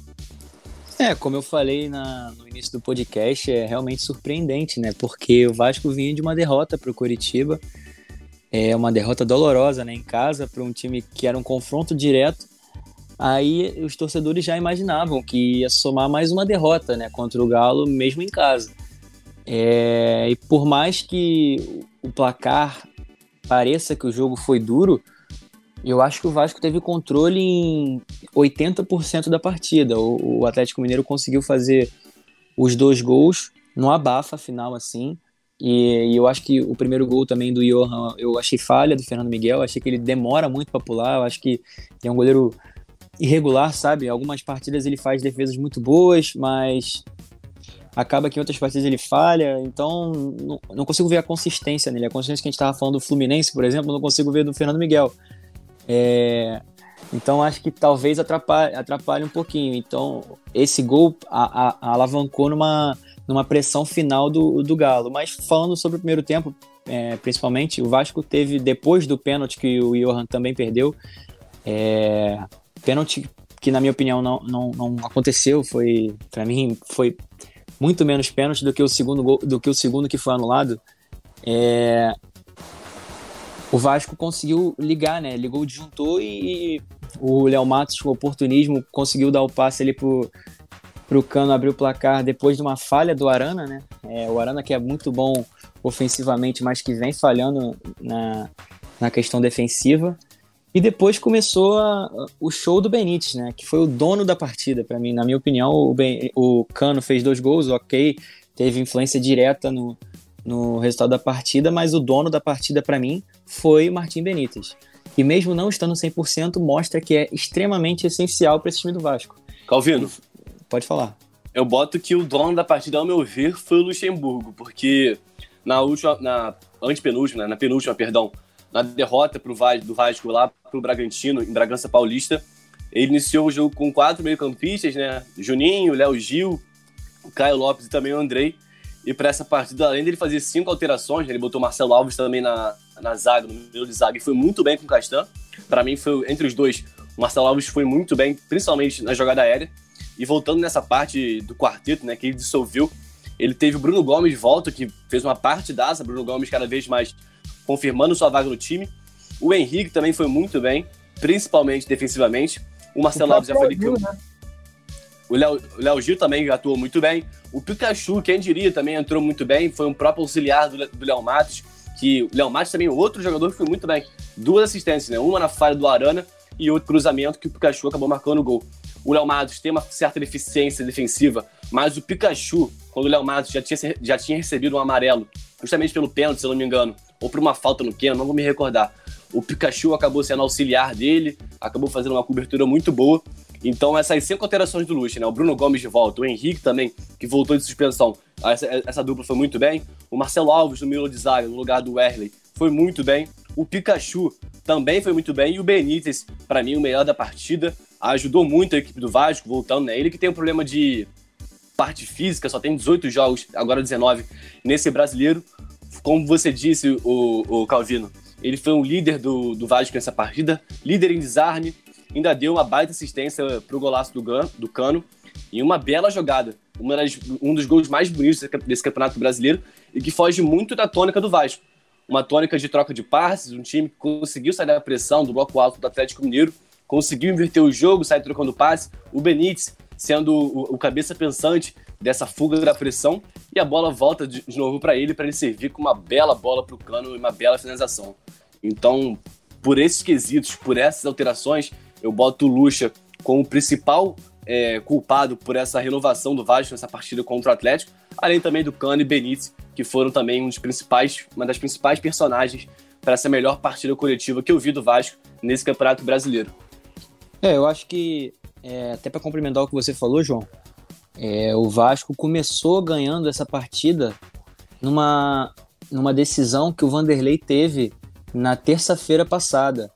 S3: É, como eu falei na, no início do podcast, é realmente surpreendente, né? Porque o Vasco vinha de uma derrota para o Coritiba, é uma derrota dolorosa, né? Em casa, para um time que era um confronto direto. Aí os torcedores já imaginavam que ia somar mais uma derrota, né? Contra o Galo, mesmo em casa. É, e por mais que o placar pareça que o jogo foi duro, eu acho que o Vasco teve controle em 80% da partida. O, o, Atlético Mineiro conseguiu fazer os dois gols no abafa final, assim. E, e, eu acho que o primeiro gol também do Johan, eu achei falha do Fernando Miguel. Achei que ele demora muito para pular. Eu acho que é um goleiro irregular, sabe? Algumas partidas ele faz defesas muito boas, mas acaba que em outras partidas ele falha, então não, não, consigo ver a consistência nele. A consistência que a gente estava falando do Fluminense, por exemplo, não consigo ver do Fernando Miguel. É, então acho que talvez atrapalhe, atrapalhe um pouquinho. Então esse gol a, a, alavancou numa, numa pressão final do, do Galo. Mas falando sobre o primeiro tempo, é, principalmente, o Vasco teve, depois do pênalti que o Johan também perdeu, é, pênalti que na minha opinião não, não, não aconteceu, foi para mim foi muito menos pênalti do que o segundo gol, do que o segundo que foi anulado. É, o Vasco conseguiu ligar, né? Ligou o disjuntor e o Léo Matos, com oportunismo, conseguiu dar o passe ali pro, pro Cano abrir o placar depois de uma falha do Arana, né? É, o Arana que é muito bom ofensivamente, mas que vem falhando na, na questão defensiva. E depois começou a, o show do Benítez, né? Que foi o dono da partida, para mim. Na minha opinião, o, ben, o Cano fez dois gols, ok, teve influência direta no, no resultado da partida, mas o dono da partida para mim foi Martim Benítez. E mesmo não estando 100%, mostra que é extremamente essencial para esse time do Vasco.
S4: Calvino,
S3: pode falar.
S4: Eu boto que o dono da partida, ao meu ver, foi o Luxemburgo, porque na última, na antepenúltima, né, na penúltima, perdão, na derrota pro Vasco, do Vasco lá pro Bragantino, em Bragança Paulista, ele iniciou o jogo com quatro meio-campistas, né? Juninho, Léo Gil, Caio Lopes e também o Andrei. E para essa partida, além dele fazer cinco alterações, ele botou Marcelo Alves também na, na zaga, no meio de zaga, e foi muito bem com o Castan. Para mim, foi entre os dois, o Marcelo Alves foi muito bem, principalmente na jogada aérea. E voltando nessa parte do quarteto, né, que ele dissolveu, ele teve o Bruno Gomes de volta, que fez uma parte dessa, Bruno Gomes cada vez mais confirmando sua vaga no time. O Henrique também foi muito bem, principalmente defensivamente. O Marcelo Alves já foi ali. Né? O Léo Gil também atuou muito bem. O Pikachu, quem diria, também entrou muito bem. Foi um próprio auxiliar do Léo Matos. Que o Léo Matos também, outro jogador que foi muito bem. Duas assistências, né? Uma na falha do Arana e outro cruzamento que o Pikachu acabou marcando o gol. O Léo Matos tem uma certa deficiência defensiva, mas o Pikachu, quando o Léo Matos já tinha, já tinha recebido um amarelo, justamente pelo pênalti, se eu não me engano, ou por uma falta no Keno, não vou me recordar. O Pikachu acabou sendo auxiliar dele, acabou fazendo uma cobertura muito boa então, essas cinco alterações do Lucha, né? O Bruno Gomes de volta, o Henrique também, que voltou de suspensão. Essa, essa dupla foi muito bem. O Marcelo Alves no Milo de zaga, no lugar do Werley, foi muito bem. O Pikachu também foi muito bem. E o Benítez, para mim, o melhor da partida. Ajudou muito a equipe do Vasco, voltando, né? Ele que tem um problema de parte física, só tem 18 jogos, agora 19, nesse brasileiro. Como você disse, o, o Calvino, ele foi um líder do, do Vasco nessa partida, líder em desarme, ainda deu uma baita assistência pro golaço do, Gan, do Cano e uma bela jogada. Uma das, um dos gols mais bonitos desse campeonato brasileiro e que foge muito da tônica do Vasco. Uma tônica de troca de passes, um time que conseguiu sair da pressão do bloco alto do Atlético Mineiro, conseguiu inverter o jogo, sair trocando passe. O Benítez sendo o, o cabeça pensante dessa fuga da pressão e a bola volta de, de novo para ele, para ele servir com uma bela bola para o cano e uma bela finalização. Então, por esses quesitos, por essas alterações, Eu boto o Lucha como o principal é, culpado por essa renovação do Vasco nessa partida contra o Atlético, além também do Cano e Benítez, que foram também um dos principais, uma das principais personagens para essa melhor partida coletiva que eu vi do Vasco nesse Campeonato Brasileiro.
S3: É, eu acho que, é, até para complementar o que você falou, João, é, o Vasco começou ganhando essa partida numa, numa decisão que o Vanderlei teve na terça-feira passada,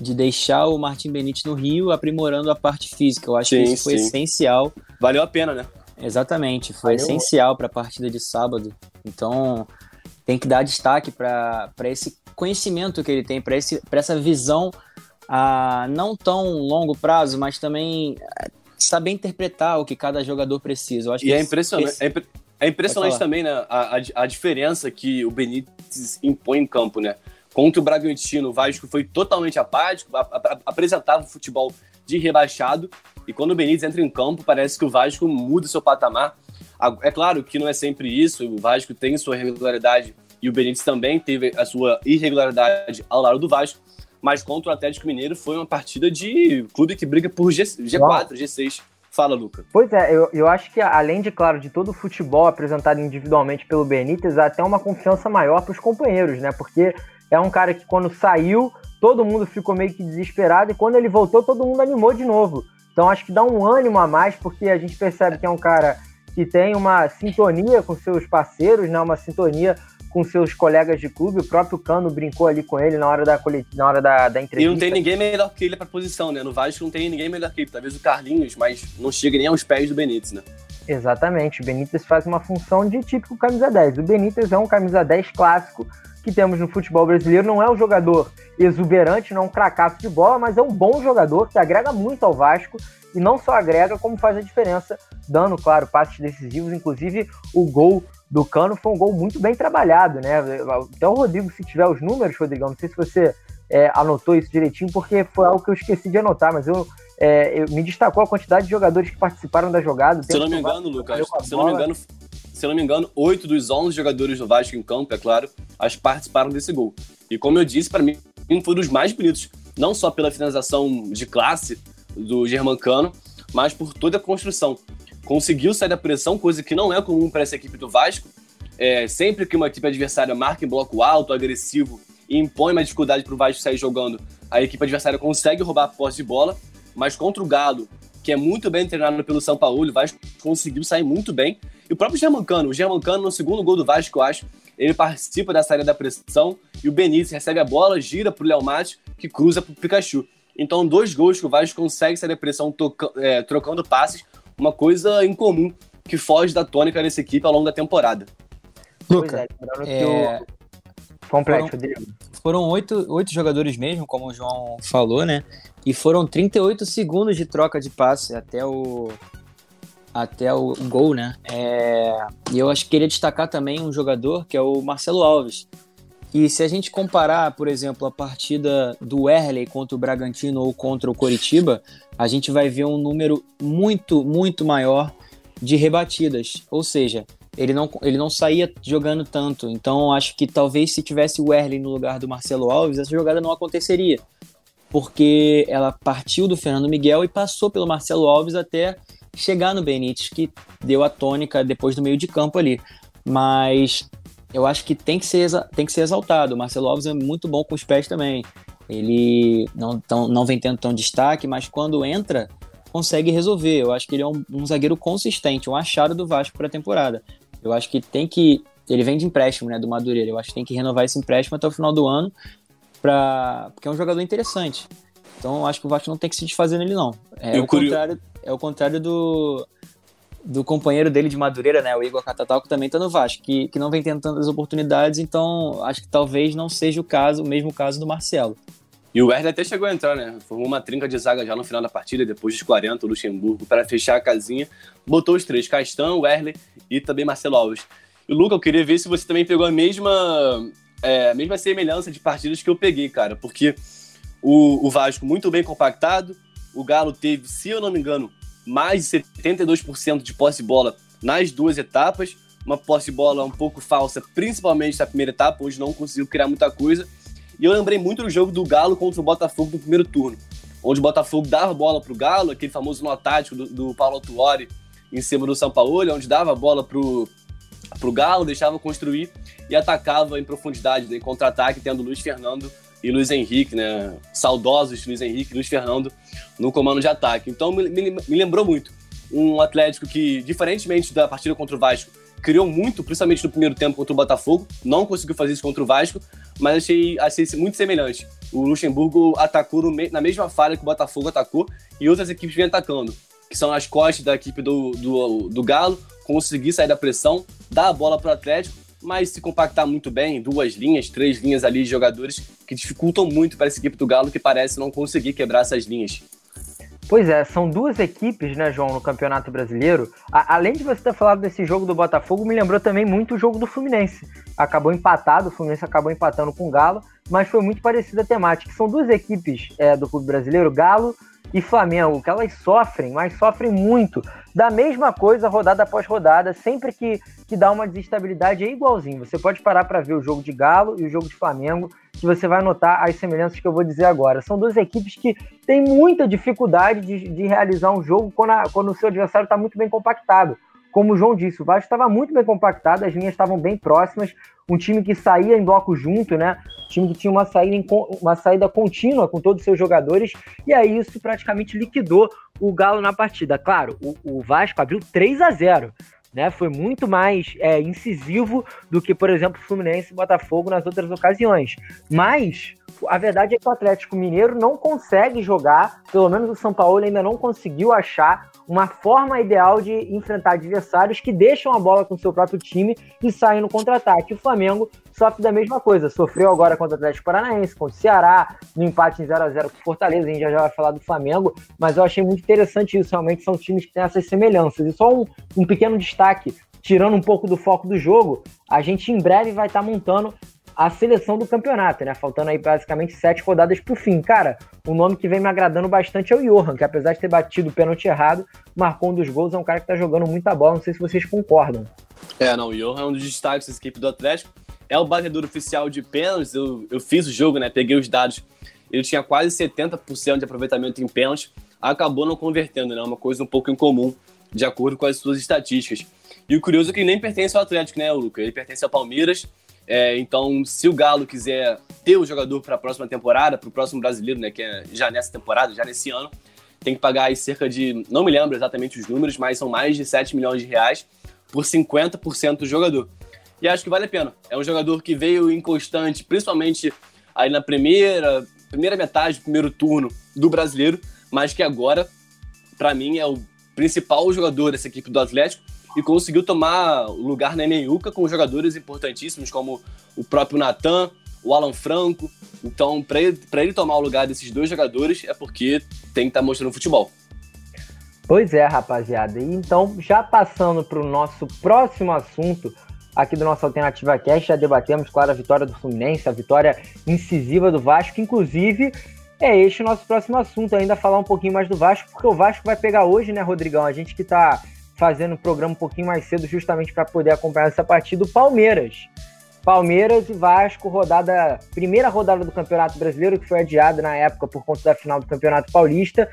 S3: de deixar o Martin Benítez no Rio, aprimorando a parte física. Eu acho sim, que isso foi sim. essencial.
S4: Valeu a pena, né?
S3: Exatamente, foi Valeu. essencial para a partida de sábado. Então, tem que dar destaque para esse conhecimento que ele tem, para essa visão a não tão longo prazo, mas também é, saber interpretar o que cada jogador precisa. Eu acho
S4: e é impressionante, esse... é, é, impressionante também né, a, a, a, diferença que o Benítez impõe em campo, né? Contra o Bragantino, o Vasco foi totalmente apático, a, a, apresentava o futebol de rebaixado, e quando o Benítez entra em campo, parece que o Vasco muda seu patamar. É claro que não é sempre isso, o Vasco tem sua regularidade e o Benítez também teve a sua irregularidade ao lado do Vasco, mas contra o Atlético Mineiro foi uma partida de clube que briga por G, G4, G6. Fala, Luca.
S2: Pois é, eu, eu acho que além de, claro, de todo o futebol apresentado individualmente pelo Benítez, há até uma confiança maior para os companheiros, né? Porque é um cara que quando saiu, todo mundo ficou meio que desesperado e quando ele voltou, todo mundo animou de novo. Então acho que dá um ânimo a mais, porque a gente percebe que é um cara que tem uma sintonia com seus parceiros, né? Uma sintonia com seus colegas de clube. O próprio Cano brincou ali com ele na hora da, na hora da, da entrevista.
S4: E não tem ninguém melhor que ele para posição, né? No Vasco não tem ninguém melhor que ele. Talvez o Carlinhos, mas não chega nem aos pés do Benítez, né?
S2: Exatamente. O Benítez faz uma função de típico camisa 10. O Benítez é um camisa 10 clássico que temos no futebol brasileiro. Não é um jogador exuberante, não é um cracaço de bola, mas é um bom jogador que agrega muito ao Vasco e não só agrega, como faz a diferença, dando, claro, passes decisivos, inclusive o gol do Cano foi um gol muito bem trabalhado, né? Até o Rodrigo, se tiver os números, Rodrigão, não sei se você é, anotou isso direitinho, porque foi algo que eu esqueci de anotar, mas eu, é, eu me destacou a quantidade de jogadores que participaram da jogada.
S4: Se eu não me engano, Lucas, se eu não me engano, se eu não me engano, oito dos onze jogadores do Vasco em campo, é claro, que participaram desse gol. E como eu disse, para mim, foi um dos mais bonitos, não só pela finalização de classe do Germancano, mas por toda a construção conseguiu sair da pressão, coisa que não é comum para essa equipe do Vasco. É, sempre que uma equipe adversária marca em bloco alto, agressivo e impõe uma dificuldade para o Vasco sair jogando, a equipe adversária consegue roubar a posse de bola, mas contra o Galo, que é muito bem treinado pelo São Paulo, o Vasco conseguiu sair muito bem. E o próprio Germancano, o Germancano no segundo gol do Vasco, eu acho, ele participa da saída da pressão e o Benítez recebe a bola, gira para o Léo Mate, que cruza para o Pikachu. Então, dois gols que o Vasco consegue sair da pressão é, trocando passes, uma coisa incomum que foge da tônica dessa equipe ao longo da temporada.
S3: Luca, é, é... Complete, foram, foram oito, oito jogadores mesmo, como o João falou, né? E foram 38 segundos de troca de passe até o até o gol, né? É, e eu acho que queria destacar também um jogador que é o Marcelo Alves. E se a gente comparar, por exemplo, a partida do Erley contra o Bragantino ou contra o Coritiba, a gente vai ver um número muito, muito maior de rebatidas. Ou seja, ele não, ele não saía jogando tanto. Então, acho que talvez se tivesse o Erley no lugar do Marcelo Alves, essa jogada não aconteceria. Porque ela partiu do Fernando Miguel e passou pelo Marcelo Alves até chegar no Benítez, que deu a tônica depois do meio de campo ali. Mas eu acho que tem que ser, tem que ser exaltado. O Marcelo Alves é muito bom com os pés também. Ele não, tão, não vem tendo tão destaque, mas quando entra, consegue resolver. Eu acho que ele é um, um zagueiro consistente, um achado do Vasco para a temporada. Eu acho que tem que. Ele vem de empréstimo, né, do Madureira. Eu acho que tem que renovar esse empréstimo até o final do ano, pra, porque é um jogador interessante. Então, eu acho que o Vasco não tem que se desfazer nele, não. É, o, contrário, é o contrário do, do companheiro dele de Madureira, né, o Igor Catatal, que também está no Vasco, que, que não vem tendo tantas oportunidades, então acho que talvez não seja o caso, o mesmo caso do Marcelo.
S4: E o Werner até chegou a entrar, né? Formou uma trinca de zaga já no final da partida, depois dos 40, o Luxemburgo, para fechar a casinha. Botou os três, Castan, Werner e também Marcelo Alves. E, Luca, eu queria ver se você também pegou a mesma, é, a mesma semelhança de partidas que eu peguei, cara. Porque o, o Vasco muito bem compactado, o Galo teve, se eu não me engano, mais de 72% de posse de bola nas duas etapas. Uma posse de bola um pouco falsa, principalmente na primeira etapa, onde não conseguiu criar muita coisa. E eu lembrei muito do jogo do Galo contra o Botafogo no primeiro turno. onde o Botafogo dava bola para o Galo, aquele famoso nó tático do, do Paulo Tuori em cima do São Paulo, onde dava a bola para o Galo, deixava construir e atacava em profundidade, né, em contra-ataque, tendo Luiz Fernando e Luiz Henrique, né? Saudosos Luiz Henrique e Luiz Fernando no comando de ataque. Então me, me, me, lembrou muito um Atlético que, diferentemente da partida contra o Vasco, criou muito, principalmente no primeiro tempo contra o Botafogo. Não conseguiu fazer isso contra o Vasco, mas achei, achei muito semelhante. O Luxemburgo atacou na mesma falha que o Botafogo atacou e outras equipes vêm atacando, que são as costas da equipe do, do, do Galo, conseguir sair da pressão, dar a bola para o Atlético mas se compactar muito bem, duas linhas, três linhas ali de jogadores que dificultam muito para essa equipe do Galo, que parece não conseguir quebrar essas linhas.
S2: Pois é, são duas equipes, né, João, no Campeonato Brasileiro. A, além de você ter falado desse jogo do Botafogo, me lembrou também muito o jogo do Fluminense. Acabou empatado, o Fluminense acabou empatando com o Galo, mas foi muito parecida a temática. São duas equipes é, do clube brasileiro, Galo e Flamengo, que elas sofrem, mas sofrem muito. Da mesma coisa, rodada após rodada, sempre que, que dá uma desestabilidade é igualzinho. Você pode parar para ver o jogo de Galo e o jogo de Flamengo, que você vai notar as semelhanças que eu vou dizer agora. São duas equipes que têm muita dificuldade de, de realizar um jogo quando, a, quando o seu adversário está muito bem compactado. Como o João disse, o Vasco estava muito bem compactado, as linhas estavam bem próximas, um time que saía em bloco junto, né? Um time que tinha uma saída, uma saída contínua com todos os seus jogadores, e aí isso praticamente liquidou o Galo na partida. Claro, o, o Vasco abriu 3 a 0 né? Foi muito mais é, incisivo do que, por exemplo, Fluminense e Botafogo nas outras ocasiões. Mas a verdade é que o Atlético Mineiro não consegue jogar, pelo menos o São Paulo ainda não conseguiu achar uma forma ideal de enfrentar adversários que deixam a bola com seu próprio time e saem no contra-ataque. O Flamengo sofre da mesma coisa, sofreu agora contra o Atlético Paranaense, contra o Ceará, no empate em 0 a 0 com o Fortaleza, a gente já, já vai falar do Flamengo, mas eu achei muito interessante isso, realmente são times que têm essas semelhanças. E só um, um pequeno destaque, tirando um pouco do foco do jogo, a gente em breve vai estar montando a seleção do campeonato, né? Faltando aí basicamente sete rodadas pro fim. Cara, o nome que vem me agradando bastante é o Johan, que apesar de ter batido o pênalti errado, marcou um dos gols, é um cara que tá jogando muita bola, não sei se vocês concordam.
S4: É, não, o Johan é um dos destaques da equipe do Atlético, é o batedor oficial de pênaltis, eu, eu fiz o jogo, né, peguei os dados, ele tinha quase 70% de aproveitamento em pênaltis, acabou não convertendo, né, uma coisa um pouco incomum, de acordo com as suas estatísticas. E o curioso é que ele nem pertence ao Atlético, né, Luca? Ele pertence ao Palmeiras, é, então, se o Galo quiser ter o jogador para a próxima temporada, para o próximo brasileiro, né, que é já nessa temporada, já nesse ano, tem que pagar aí cerca de, não me lembro exatamente os números, mas são mais de 7 milhões de reais por 50% do jogador. E acho que vale a pena. É um jogador que veio inconstante, principalmente aí na primeira, primeira metade primeiro turno do brasileiro, mas que agora, para mim, é o principal jogador dessa equipe do Atlético e conseguiu tomar lugar na Meiuca com jogadores importantíssimos como o próprio Natan, o Alan Franco. Então, para ele, ele tomar o lugar desses dois jogadores é porque tem que estar tá mostrando futebol.
S2: Pois é, rapaziada. E então, já passando para o nosso próximo assunto aqui do nosso Alternativa Cast, já debatemos, claro, a vitória do Fluminense, a vitória incisiva do Vasco, inclusive é este o nosso próximo assunto, ainda falar um pouquinho mais do Vasco, porque o Vasco vai pegar hoje, né, Rodrigão? A gente que está fazendo o programa um pouquinho mais cedo, justamente para poder acompanhar essa partida. O Palmeiras. Palmeiras e Vasco, rodada, primeira rodada do Campeonato Brasileiro, que foi adiada na época por conta da final do Campeonato Paulista.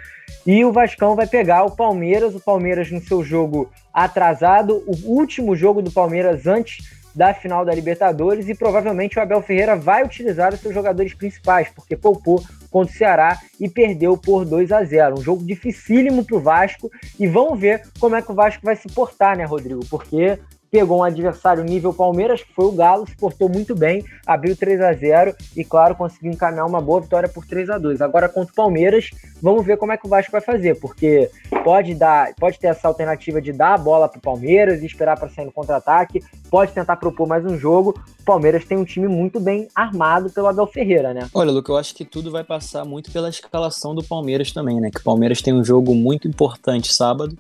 S2: E o Vascão vai pegar o Palmeiras, o Palmeiras no seu jogo atrasado, o último jogo do Palmeiras antes da final da Libertadores e provavelmente o Abel Ferreira vai utilizar os seus jogadores principais, porque poupou contra o Ceará e perdeu por 2 a 0. Um jogo dificílimo para o Vasco e vamos ver como é que o Vasco vai se portar, né, Rodrigo? Porque pegou um adversário nível Palmeiras, que foi o Galo, se portou muito bem, abriu 3 a 0 e, claro, conseguiu encaminhar uma boa vitória por 3 a 2 Agora, contra o Palmeiras, vamos ver como é que o Vasco vai fazer, porque pode dar, pode ter essa alternativa de dar a bola para o Palmeiras e esperar para sair no contra-ataque, pode tentar propor mais um jogo. O Palmeiras tem um time muito bem armado pelo Abel Ferreira, né?
S3: Olha, Luca, eu acho que tudo vai passar muito pela escalação do Palmeiras também, né? Que o Palmeiras tem um jogo muito importante sábado,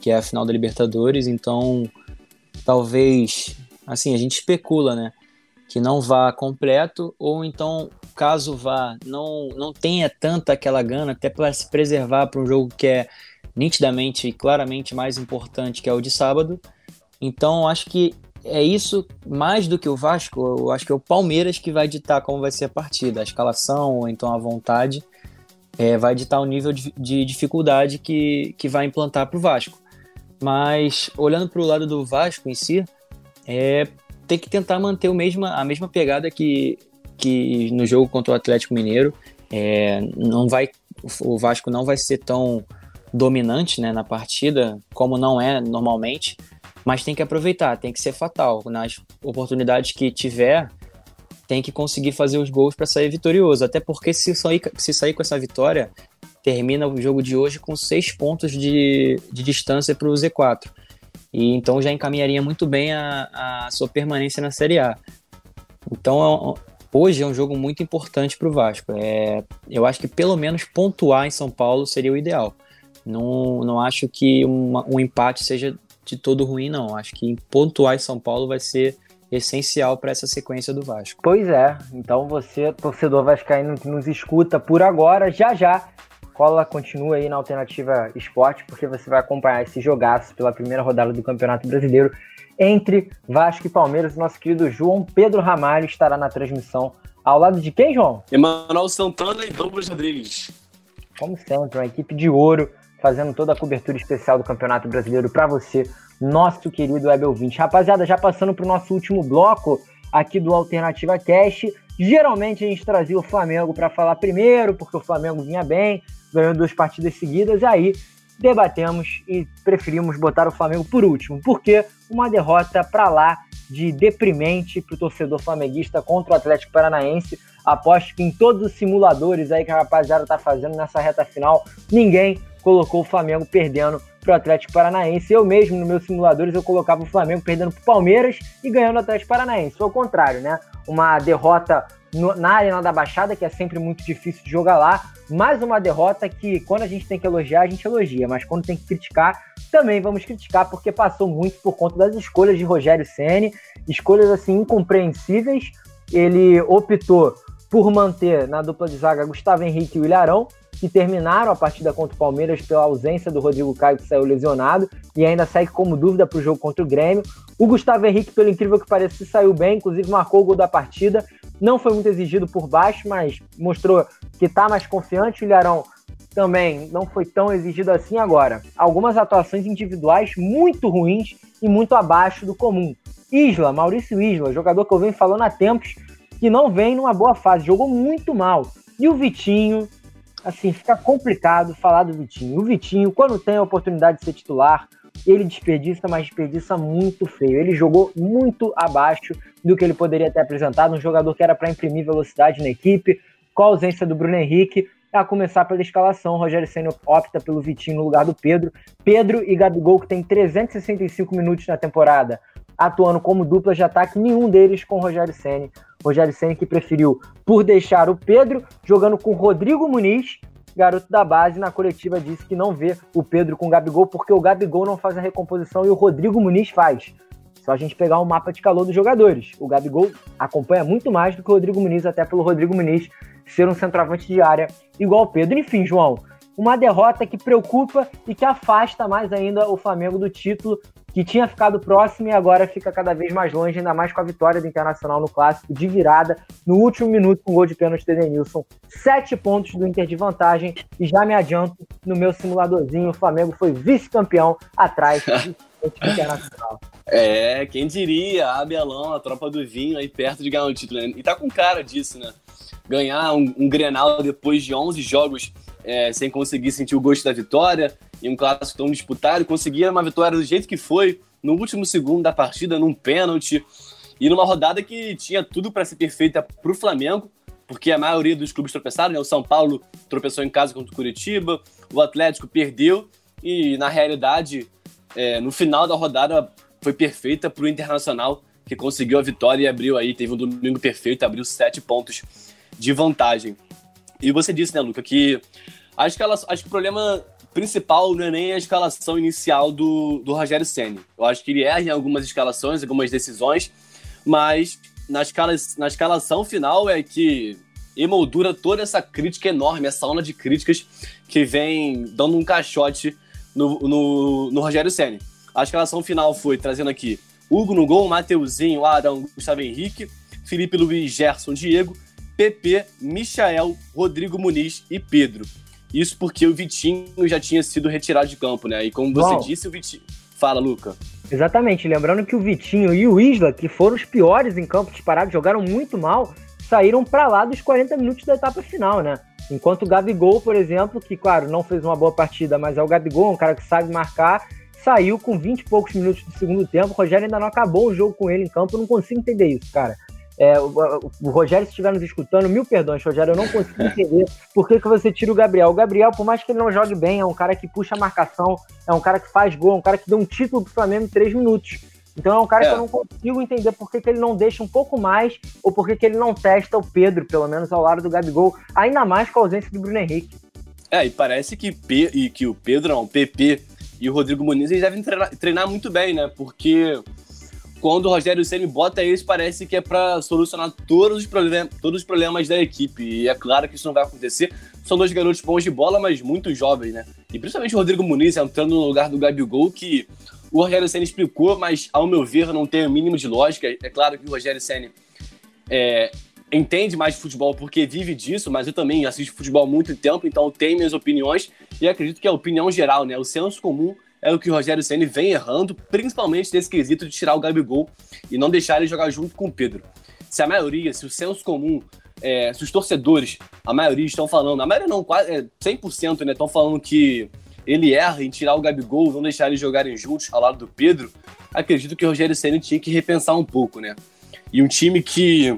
S3: que é a final da Libertadores, então talvez, assim, a gente especula, né? Que não vá completo, ou então, caso vá, não, não tenha tanta aquela gana, até para se preservar para um jogo que é nitidamente e claramente mais importante, que é o de sábado. Então, acho que é isso, mais do que o Vasco, eu acho que é o Palmeiras que vai ditar como vai ser a partida, a escalação, ou então a vontade. é, vai ditar o nível de, de dificuldade que, que vai implantar para o Vasco. Mas olhando para o lado do Vasco em si, é, tem que tentar manter o a mesma pegada que, que no jogo contra o Atlético Mineiro. É, não vai, o Vasco não vai ser tão dominante né, na partida, como não é normalmente, mas tem que aproveitar, tem que ser fatal. Nas oportunidades que tiver, tem que conseguir fazer os gols para sair vitorioso. Até porque se sair, se sair com essa vitória, termina o jogo de hoje com seis pontos de, de distância para o Z4. E então já encaminharia muito bem a, a sua permanência na Série A. Então é hoje é um jogo muito importante para o Vasco. É, eu acho que pelo menos pontuar em São Paulo seria o ideal. Não, não acho que uma, um empate seja de todo ruim, não. Acho que pontuar em São Paulo vai ser essencial para essa sequência do Vasco.
S2: Pois é, então você, torcedor vascaíno que nos escuta por agora, já já cola continua aí na Alternativa Esporte, porque você vai acompanhar esse jogaço pela primeira rodada do Campeonato Brasileiro entre Vasco e Palmeiras. Nosso querido João Pedro Ramalho estará na transmissão. Ao lado de quem, João?
S4: Emanuel Santana e Douglas Rodrigues.
S2: Como sempre, uma equipe de ouro fazendo toda a cobertura especial do Campeonato Brasileiro para você nosso querido web ouvinte. Rapaziada, já passando para o nosso último bloco aqui do Alternativa Cash. Geralmente a gente trazia o Flamengo para falar primeiro, porque o Flamengo vinha bem, ganhou duas partidas seguidas, e aí debatemos e preferimos botar o Flamengo por último, porque uma derrota para lá de deprimente para o torcedor flamenguista contra o Atlético Paranaense. Aposto que em todos os simuladores aí que a rapaziada tá fazendo nessa reta final, ninguém colocou o Flamengo perdendo para o Atlético Paranaense. Eu mesmo, nos meus simuladores, eu colocava o Flamengo perdendo para o Palmeiras e ganhando o Atlético Paranaense. Foi o contrário, né? Uma derrota no, na Arena da Baixada, que é sempre muito difícil de jogar lá. Mais uma derrota que, quando a gente tem que elogiar, a gente elogia. Mas quando tem que criticar, também vamos criticar, porque passou muito por conta das escolhas de Rogério Ceni, escolhas assim incompreensíveis. Ele optou por manter na dupla de zaga Gustavo Henrique e o Ilharão, que terminaram a partida contra o Palmeiras pela ausência do Rodrigo Caio, que saiu lesionado, e ainda segue como dúvida para o jogo contra o Grêmio. O Gustavo Henrique, pelo incrível que pareça, saiu bem, inclusive marcou o gol da partida. Não foi muito exigido por baixo, mas mostrou que está mais confiante. O Ilharão também não foi tão exigido assim agora. Algumas atuações individuais muito ruins e muito abaixo do comum. Isla, Maurício Isla, jogador que eu venho falando há tempos, que não vem numa boa fase, jogou muito mal. E o Vitinho, assim, fica complicado falar do Vitinho. O Vitinho, quando tem a oportunidade de ser titular, ele desperdiça, mas desperdiça muito feio. Ele jogou muito abaixo do que ele poderia ter apresentado. Um jogador que era para imprimir velocidade na equipe, com a ausência do Bruno Henrique. A começar pela escalação, o Rogério Senna opta pelo Vitinho no lugar do Pedro. Pedro e Gabigol, que tem 365 minutos na temporada, atuando como dupla de ataque, nenhum deles com o Rogério Senna. Rogério Senna que preferiu por deixar o Pedro jogando com Rodrigo Muniz garoto da base, na coletiva disse que não vê o Pedro com o Gabigol porque o Gabigol não faz a recomposição e o Rodrigo Muniz faz. Só a gente pegar um mapa de calor dos jogadores. O Gabigol acompanha muito mais do que o Rodrigo Muniz, até pelo Rodrigo Muniz ser um centroavante de área igual o Pedro. Enfim, João, uma derrota que preocupa e que afasta mais ainda o Flamengo do título, que tinha ficado próximo e agora fica cada vez mais longe, ainda mais com a vitória do Internacional no Clássico de virada, no último minuto com gol de pênalti de Edenilson. Sete pontos do Inter de vantagem e já me adianto, no meu simuladorzinho, o Flamengo foi vice-campeão atrás do Internacional.
S4: É, quem diria, a Abelão, a tropa do vinho aí perto de ganhar o título. Né? E tá com cara disso, né? Ganhar um, um Grenal depois de 11 jogos é, sem conseguir sentir o gosto da vitória, em um clássico tão disputado, conseguir uma vitória do jeito que foi, no último segundo da partida, num pênalti, e numa rodada que tinha tudo para ser perfeita para o Flamengo, porque a maioria dos clubes tropeçaram, né? O São Paulo tropeçou em casa contra o Curitiba, o Atlético perdeu, e na realidade, é, no final da rodada, foi perfeita para o Internacional, que conseguiu a vitória e abriu aí, teve um domingo perfeito, abriu sete pontos de vantagem. E você disse, né, Luca, que a escalação, acho que o problema principal não é nem a escalação inicial do, do Rogério Senni. Eu acho que ele erra em algumas escalações, algumas decisões, mas na, escala, na escalação final é que emoldura toda essa crítica enorme, essa onda de críticas que vem dando um caixote no, no, no Rogério Senni. A escalação final foi trazendo aqui Hugo no gol, Mateuzinho, Arão, Gustavo Henrique, Felipe Luiz, Gerson, Diego, PP, Michael, Rodrigo Muniz e Pedro. Isso porque o Vitinho já tinha sido retirado de campo, né? E como você
S2: Bom.
S4: disse, o Vitinho. Fala, Luca.
S2: Exatamente, lembrando que o Vitinho e o Isla, que foram os piores em campo disparados, jogaram muito mal, saíram para lá dos 40 minutos da etapa final, né? Enquanto o Gabigol, por exemplo, que, claro, não fez uma boa partida, mas é o Gabigol, um cara que sabe marcar, saiu com 20 e poucos minutos do segundo tempo. O Rogério ainda não acabou o jogo com ele em campo, eu não consigo entender isso, cara. É, o, o- Rogério, se estiver nos escutando, mil perdões, Rogério, eu não consigo entender por que, que você tira o Gabriel. O Gabriel, por mais que ele não jogue bem, é um cara que puxa a marcação, é um cara que faz gol, é um cara que deu um título pro Flamengo em três minutos. Então é um cara
S4: É.
S2: que eu não consigo entender por que, que ele não deixa um pouco mais, ou por que, que ele não testa o Pedro, pelo menos ao lado do Gabigol, ainda mais com a ausência do Bruno Henrique.
S4: É, e parece que, P, e que o Pedro, não, o PP e o Rodrigo Muniz eles devem treinar, treinar muito bem, né? Porque quando o Rogério Ceni bota eles, parece que é para solucionar todos os, problemas, todos os problemas da equipe. E é claro que isso não vai acontecer. São dois garotos bons de bola, mas muito jovens, né? E principalmente o Rodrigo Muniz entrando no lugar do Gabigol, que o Rogério Ceni explicou, mas ao meu ver não tem o mínimo de lógica. É claro que o Rogério Ceni é, entende mais de futebol porque vive disso, mas eu também assisto futebol há muito tempo, então tenho minhas opiniões e acredito que é a opinião geral, né? O senso comum é o que o Rogério Ceni vem errando, principalmente nesse quesito de tirar o Gabigol e não deixar ele jogar junto com o Pedro. Se a maioria, se o senso comum, é, se os torcedores, a maioria estão falando, a maioria não, quase é, 100%, né? Estão falando que ele erra em tirar o Gabigol, não deixar eles jogarem juntos ao lado do Pedro, acredito que o Rogério Ceni tinha que repensar um pouco, né? E um time que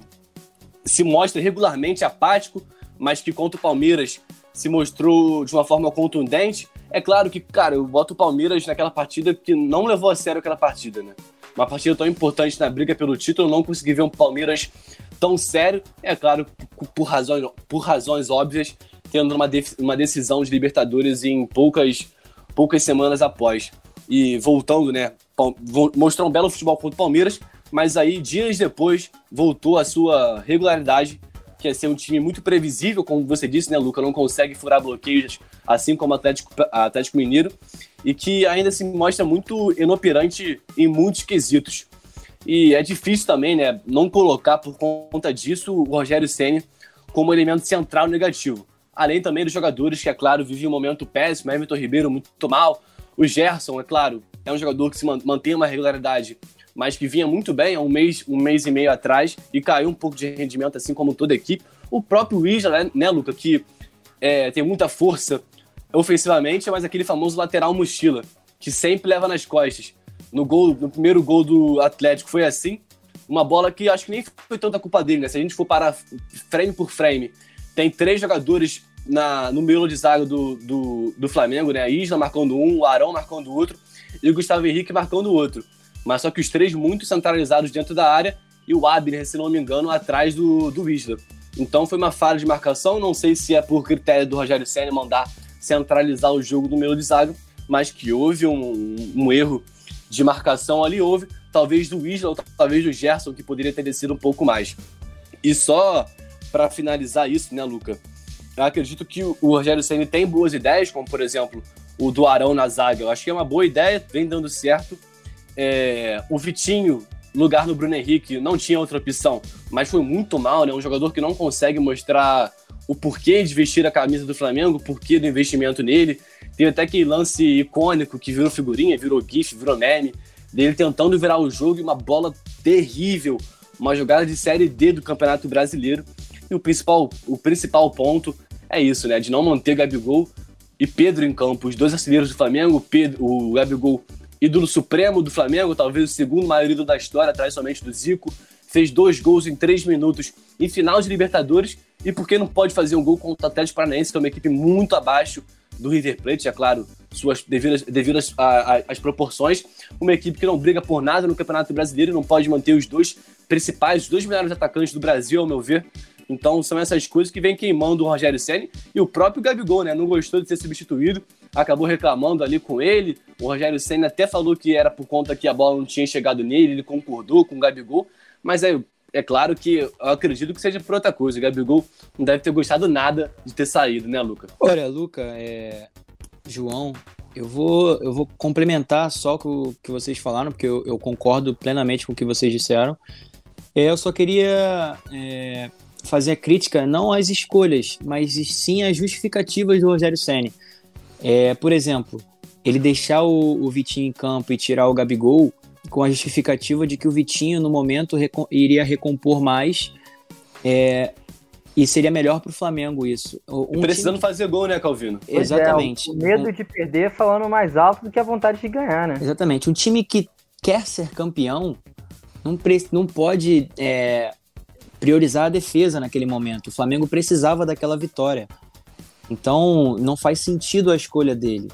S4: se mostra regularmente apático, mas que contra o Palmeiras se mostrou de uma forma contundente. É claro que, cara, eu boto o Palmeiras naquela partida que não levou a sério aquela partida, né? Uma partida tão importante na briga pelo título, não consegui ver um Palmeiras tão sério. É claro, por razões, por razões óbvias, tendo uma, uma decisão de Libertadores em poucas, poucas semanas após. E voltando, né? Mostrou um belo futebol contra o Palmeiras, mas aí, dias depois, voltou à sua regularidade, que é ser um time muito previsível, como você disse, né, Luca? Não consegue furar bloqueios, assim como o Atlético, Atlético Mineiro, e que ainda se mostra muito inoperante em muitos quesitos. E é difícil também, né, não colocar por conta disso o Rogério Ceni como elemento central negativo. Além também dos jogadores que, é claro, vivem um momento péssimo, Everton Ribeiro muito mal, o Gerson, é claro, é um jogador que se man- mantém uma regularidade, mas que vinha muito bem há um mês, um mês e meio atrás e caiu um pouco de rendimento, assim como toda a equipe. O próprio Isla, né, né, Luca, que é, tem muita força ofensivamente, mas aquele famoso lateral mochila, que sempre leva nas costas. No gol, no primeiro gol do Atlético foi assim, uma bola que acho que nem foi tanta culpa dele, né? Se a gente for parar frame por frame, tem três jogadores na, no miolo de zaga do, do, do Flamengo, né? A Isla marcando um, o Arão marcando o outro e o Gustavo Henrique marcando o outro. Mas só que os três muito centralizados dentro da área e o Abner, se não me engano, atrás do, do Isla. Então foi uma falha de marcação, não sei se é por critério do Rogério Senna mandar centralizar o jogo do meio de zaga, mas que houve um, um erro de marcação ali, houve, talvez do Isla ou talvez do Gerson, que poderia ter descido um pouco mais. E só para finalizar isso, né, Luca? Eu acredito que o Rogério Senna tem boas ideias, como por exemplo o do Arão na zaga. Eu acho que é uma boa ideia, vem dando certo. É, o Vitinho, lugar no Bruno Henrique, não tinha outra opção, mas foi muito mal, né? Um jogador que não consegue mostrar o porquê de vestir a camisa do Flamengo, o porquê do investimento nele. Teve até aquele lance icônico que virou figurinha, virou GIF, virou meme, dele tentando virar o jogo e uma bola terrível, uma jogada de Série D do Campeonato Brasileiro. E o principal, o principal ponto é isso, né? De não manter Gabigol e Pedro em campo, os dois artilheiros do Flamengo, Pedro, o Gabigol, ídolo supremo do Flamengo, talvez o segundo maior ídolo da história, atrás somente do Zico, fez dois gols em três minutos em final de Libertadores, e por que não pode fazer um gol contra o Atlético Paranaense, que é uma equipe muito abaixo do River Plate, é claro, suas devidas, devido às, a- a- às proporções, uma equipe que não briga por nada no Campeonato Brasileiro, não pode manter os dois principais, os dois melhores atacantes do Brasil, ao meu ver, então são essas coisas que vem queimando o Rogério Ceni e o próprio Gabigol, né? Não gostou de ser substituído, acabou reclamando ali com ele. O Rogério Ceni até falou que era por conta que a bola não tinha chegado nele, ele concordou com o Gabigol, mas é, é claro que eu acredito que seja por outra coisa. O Gabigol não deve ter gostado nada de ter saído, né, Luca?
S3: Olha, Luca, é... João, eu vou, eu vou complementar só o que vocês falaram, porque eu, eu concordo plenamente com o que vocês disseram. É, eu só queria é, fazer a crítica não às escolhas, mas sim às justificativas do Rogério Ceni. É, por exemplo, ele deixar o, o, Vitinho em campo e tirar o Gabigol com a justificativa de que o Vitinho, no momento, recom iria recompor mais é, e seria melhor para o Flamengo isso.
S4: Um Precisando time... fazer gol, né, Calvino?
S2: Pois Exatamente. É, o medo de perder falando mais alto do que a vontade de ganhar, né?
S3: Exatamente. Um time que quer ser campeão não, pre... não pode é, priorizar a defesa naquele momento. O Flamengo precisava daquela vitória. Então, não faz sentido a escolha dele.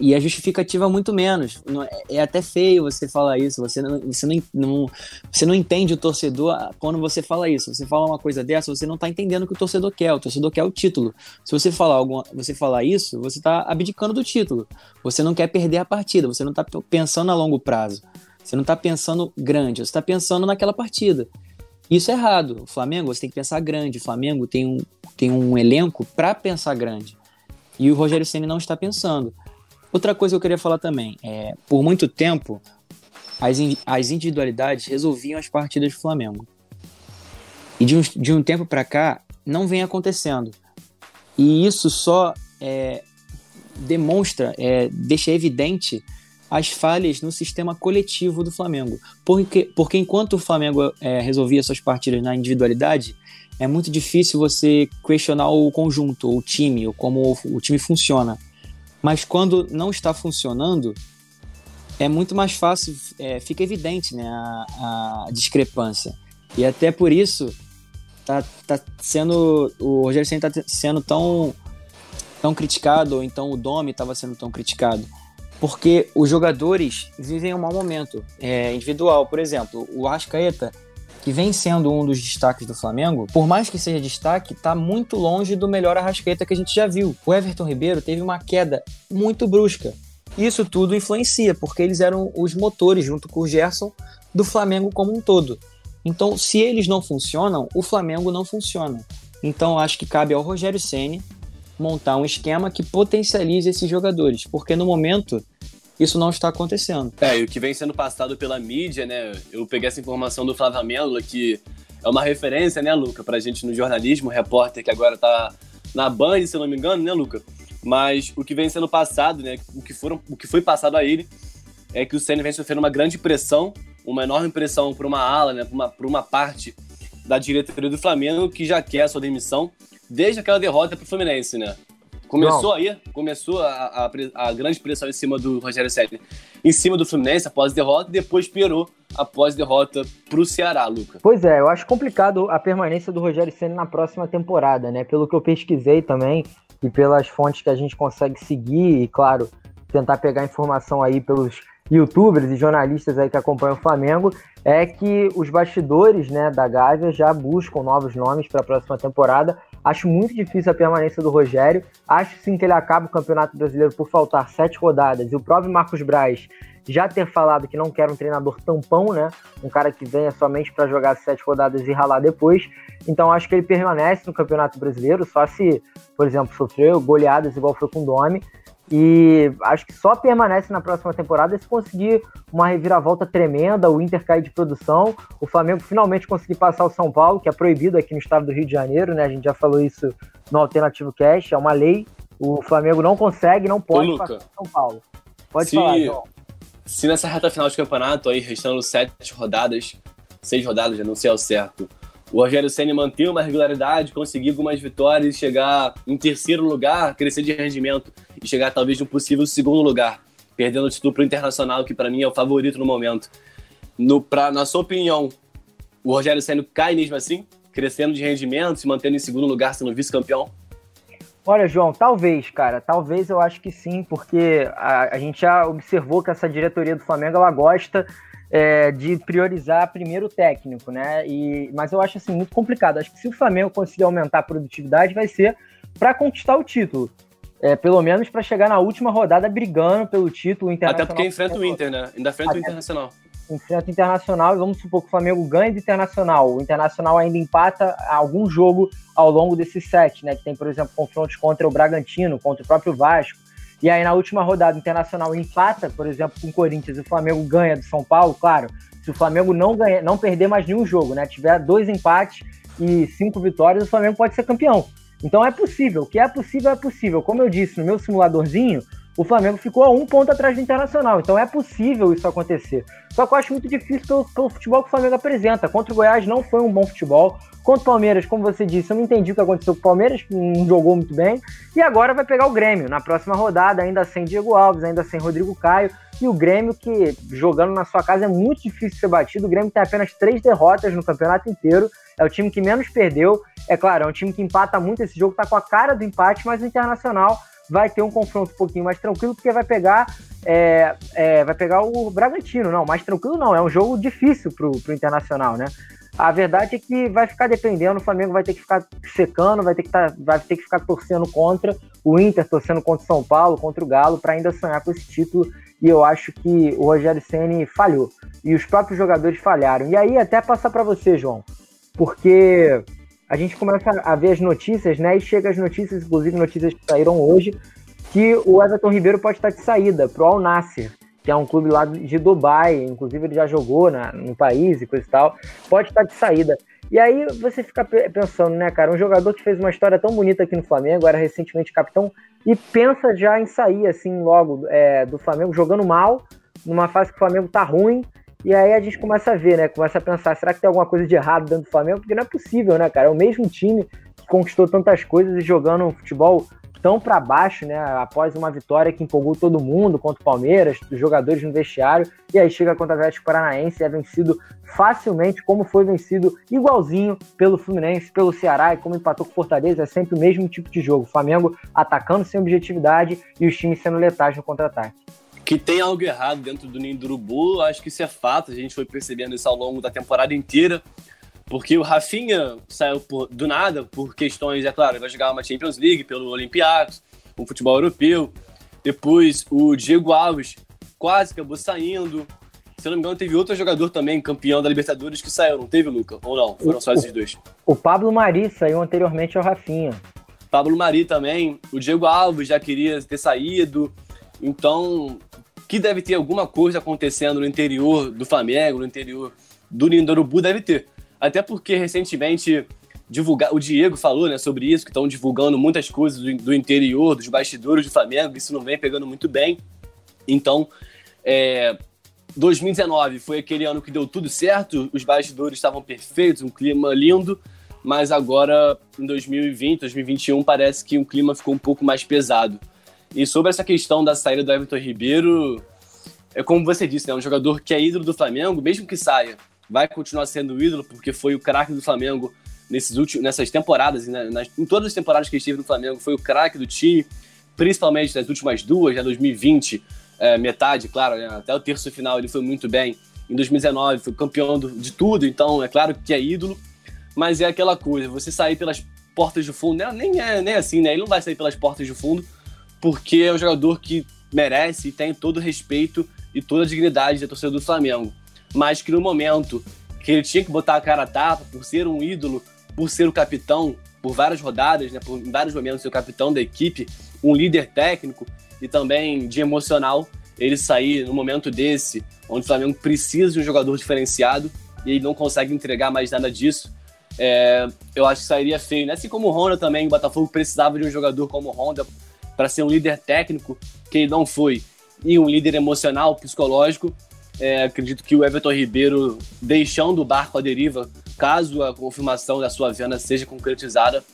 S3: E a justificativa é muito menos. É, é até feio você falar isso. Você não, você não, não, você não entende o torcedor quando você fala isso. Você fala uma coisa dessa, você não está entendendo o que o torcedor quer. O torcedor quer o título. Se você falar, alguma, você falar isso, você está abdicando do título. Você não quer perder a partida. Você não está pensando a longo prazo. Você não está pensando grande. Você está pensando naquela partida. Isso é errado. O Flamengo, você tem que pensar grande. O Flamengo tem um, tem um elenco para pensar grande. E o Rogério Ceni não está pensando. Outra coisa que eu queria falar também é, por muito tempo, as, in, as individualidades resolviam as partidas do Flamengo. E de um, de um tempo para cá, não vem acontecendo. E isso só é, demonstra, é, deixa evidente as falhas no sistema coletivo do Flamengo. Porque, porque enquanto o Flamengo é, resolvia suas partidas na individualidade, é muito difícil você questionar o conjunto, o time, ou como o time funciona. Mas quando não está funcionando, é muito mais fácil, é, fica evidente né, a, a, discrepância. E até por isso tá, tá sendo. O Rogério Senna está sendo tão, tão criticado, ou então o Domi estava sendo tão criticado. Porque os jogadores vivem um mau momento é, individual. Por exemplo, o Arrascaeta que vem sendo um dos destaques do Flamengo, por mais que seja destaque, está muito longe do melhor Arrascaeta que a gente já viu. O Everton Ribeiro teve uma queda muito brusca. Isso tudo influencia, porque eles eram os motores, junto com o Gerson, do Flamengo como um todo. Então, se eles não funcionam, o Flamengo não funciona. Então, acho que cabe ao Rogério Ceni montar um esquema que potencialize esses jogadores, porque no momento isso não está acontecendo.
S4: É, e o que vem sendo passado pela mídia, né? Eu peguei essa informação do Flávio Amêndola, que é uma referência, né, Luca, pra gente no jornalismo, repórter que agora tá na Band, se eu não me engano, né, Luca? Mas o que vem sendo passado, né, o que, foram, o que foi passado a ele é que o Senna vem sofrendo uma grande pressão, uma enorme pressão por uma ala, né, por uma, por uma parte da diretoria do Flamengo que já quer a sua demissão desde aquela derrota pro Fluminense, né? Começou Não. aí, começou a, a, a, grande pressão em cima do Rogério Ceni, em cima do Fluminense após derrota, e depois piorou após derrota para o Ceará, Luca.
S2: Pois é, eu acho complicado a permanência do Rogério Ceni na próxima temporada, né? Pelo que eu pesquisei também e pelas fontes que a gente consegue seguir e, claro, tentar pegar informação aí pelos youtubers e jornalistas aí que acompanham o Flamengo, é que os bastidores né, da Gávea já buscam novos nomes para a próxima temporada Acho muito difícil a permanência do Rogério. Acho sim que ele acaba o Campeonato Brasileiro por faltar sete rodadas. E o próprio Marcos Braz já ter falado que não quer um treinador tampão, né? Um cara que venha somente para jogar sete rodadas e ralar depois. Então acho que ele permanece no Campeonato Brasileiro, só se, por exemplo, sofreu goleadas igual foi com o Domi. E acho que só permanece na próxima temporada se conseguir uma reviravolta tremenda, o Inter cair de produção, o Flamengo finalmente conseguir passar o São Paulo, que é proibido aqui no estado do Rio de Janeiro, né? A gente já falou isso no Alternativo Cash, é uma lei. O Flamengo não consegue, não pode Ô, passar o São Paulo. Pode
S4: se,
S2: falar, João.
S4: Se nessa reta final de campeonato, aí restando sete rodadas, seis rodadas, já não sei ao certo, o Rogério Senna manter uma regularidade, conseguir algumas vitórias, chegar em terceiro lugar, crescer de rendimento e chegar talvez no possível segundo lugar, perdendo o título para o Internacional, que para mim é o favorito no momento. No, pra, na sua opinião, o Rogério Senna cai mesmo assim, crescendo de rendimento, se mantendo em segundo lugar, sendo vice-campeão?
S2: Olha, João, talvez, cara, talvez eu acho que sim, porque a, a gente já observou que essa diretoria do Flamengo ela gosta é, de priorizar primeiro o técnico, né? E, mas eu acho assim muito complicado. Acho que se o Flamengo conseguir aumentar a produtividade, vai ser para conquistar o título. É, pelo menos para chegar na última rodada brigando pelo título
S4: internacional. Até porque enfrenta o Inter, né? Ainda enfrenta Até o Internacional.
S2: Enfrenta o Internacional e vamos supor que o Flamengo ganhe do Internacional. O Internacional ainda empata algum jogo ao longo desses sete, né? Que tem, por exemplo, confrontos contra o Bragantino, contra o próprio Vasco e aí na última rodada o Internacional empata, por exemplo, com o Corinthians e o Flamengo ganha do São Paulo, claro, se o Flamengo não ganha, não perder mais nenhum jogo, né? Tiver dois empates e cinco vitórias, o Flamengo pode ser campeão. Então é possível, o que é possível é possível. Como eu disse no meu simuladorzinho, o Flamengo ficou a um ponto atrás do Internacional. Então é possível isso acontecer. Só que eu acho muito difícil pelo, pelo, futebol que o Flamengo apresenta. Contra o Goiás não foi um bom futebol. Contra o Palmeiras, como você disse, eu não entendi o que aconteceu com o Palmeiras, não jogou muito bem. E agora vai pegar o Grêmio na próxima rodada, ainda sem Diego Alves, ainda sem Rodrigo Caio. E o Grêmio, que jogando na sua casa é muito difícil ser batido. O Grêmio tem apenas três derrotas no campeonato inteiro. É o time que menos perdeu. É claro, é um time que empata muito. Esse jogo tá com a cara do empate, mas o Internacional vai ter um confronto um pouquinho mais tranquilo, porque vai pegar é, é, vai pegar o Bragantino. Não, mais tranquilo não, é um jogo difícil pro, pro Internacional, né? A verdade é que vai ficar dependendo, o Flamengo vai ter que ficar secando, vai ter que, tá, vai ter que ficar torcendo contra o Inter, torcendo contra o São Paulo, contra o Galo, para ainda sonhar com esse título. E eu acho que o Rogério Ceni falhou. E os próprios jogadores falharam. E aí, até passar para você, João, porque a gente começa a ver as notícias, né? E chega as notícias, inclusive notícias que saíram hoje, que o Everton Ribeiro pode estar de saída pro Al Nasser, que é um clube lá de Dubai, inclusive ele já jogou na, no país e coisa e tal, pode estar de saída. E aí você fica pensando, né, cara, um jogador que fez uma história tão bonita aqui no Flamengo, era recentemente capitão, e pensa já em sair, assim, logo é, do Flamengo, jogando mal, numa fase que o Flamengo tá ruim, e aí a gente começa a ver, né? Começa a pensar, será que tem alguma coisa de errado dentro do Flamengo? Porque não é possível, né, cara? É o mesmo time que conquistou tantas coisas e jogando um futebol tão para baixo, né? Após uma vitória que empolgou todo mundo contra o Palmeiras, os jogadores no vestiário, e aí chega contra o Atlético Paranaense e é vencido facilmente, como foi vencido igualzinho pelo Fluminense, pelo Ceará e como empatou com o Fortaleza, é sempre o mesmo tipo de jogo. Flamengo atacando sem objetividade e os times sendo letais no contra-ataque
S4: que tem algo errado dentro do ninho do urubu, acho que isso é fato, a gente foi percebendo isso ao longo da temporada inteira, porque o Rafinha saiu por, do nada por questões, é claro, ele vai jogar uma Champions League pelo Olympiacos, um futebol europeu, depois o Diego Alves quase acabou saindo, se eu não me engano, teve outro jogador também, campeão da Libertadores, que saiu, não teve, Luca? Ou não? Foram só esses dois.
S2: O Pablo Mari saiu anteriormente ao Rafinha.
S4: Pablo Mari também. O Diego Alves já queria ter saído. Então, que deve ter alguma coisa acontecendo no interior do Flamengo, no interior do Ninho do Urubu, deve ter. Até porque recentemente divulgar, o Diego falou né, sobre isso, que estão divulgando muitas coisas do, do, interior, dos bastidores do Flamengo, isso não vem pegando muito bem. Então, é, 2019 foi aquele ano que deu tudo certo, os bastidores estavam perfeitos, um clima lindo, mas agora em 2020, 2021 parece que o clima ficou um pouco mais pesado. E sobre essa questão da saída do Everton Ribeiro, é como você disse, né? Um jogador que é ídolo do Flamengo, mesmo que saia, vai continuar sendo ídolo, porque foi o craque do Flamengo nesses últimos, nessas temporadas, né? Nas, em todas as temporadas que esteve no Flamengo, foi o craque do time, principalmente nas últimas duas, já 2020, é, metade, claro, né? até o terço final ele foi muito bem. Em 2019 foi campeão do, de tudo, então é claro que é ídolo, mas é aquela coisa, você sair pelas portas do fundo, né? nem é nem é assim, né? Ele não vai sair pelas portas do fundo, porque é um jogador que merece e tem todo o respeito e toda a dignidade da torcida do Flamengo. Mas que no momento que ele tinha que botar a cara a tapa por ser um ídolo, por ser o capitão, por várias rodadas, né, por vários momentos ser o capitão da equipe, um líder técnico e também de emocional, ele sair no momento desse, onde o Flamengo precisa de um jogador diferenciado e ele não consegue entregar mais nada disso, é, eu acho que sairia feio. Né? Assim como o Honda também, o Botafogo precisava de um jogador como o Honda para ser um líder técnico, que ele não foi, e um líder emocional, psicológico. É, acredito que o Everton Ribeiro, deixando o barco à deriva, caso a confirmação da sua venda seja concretizada,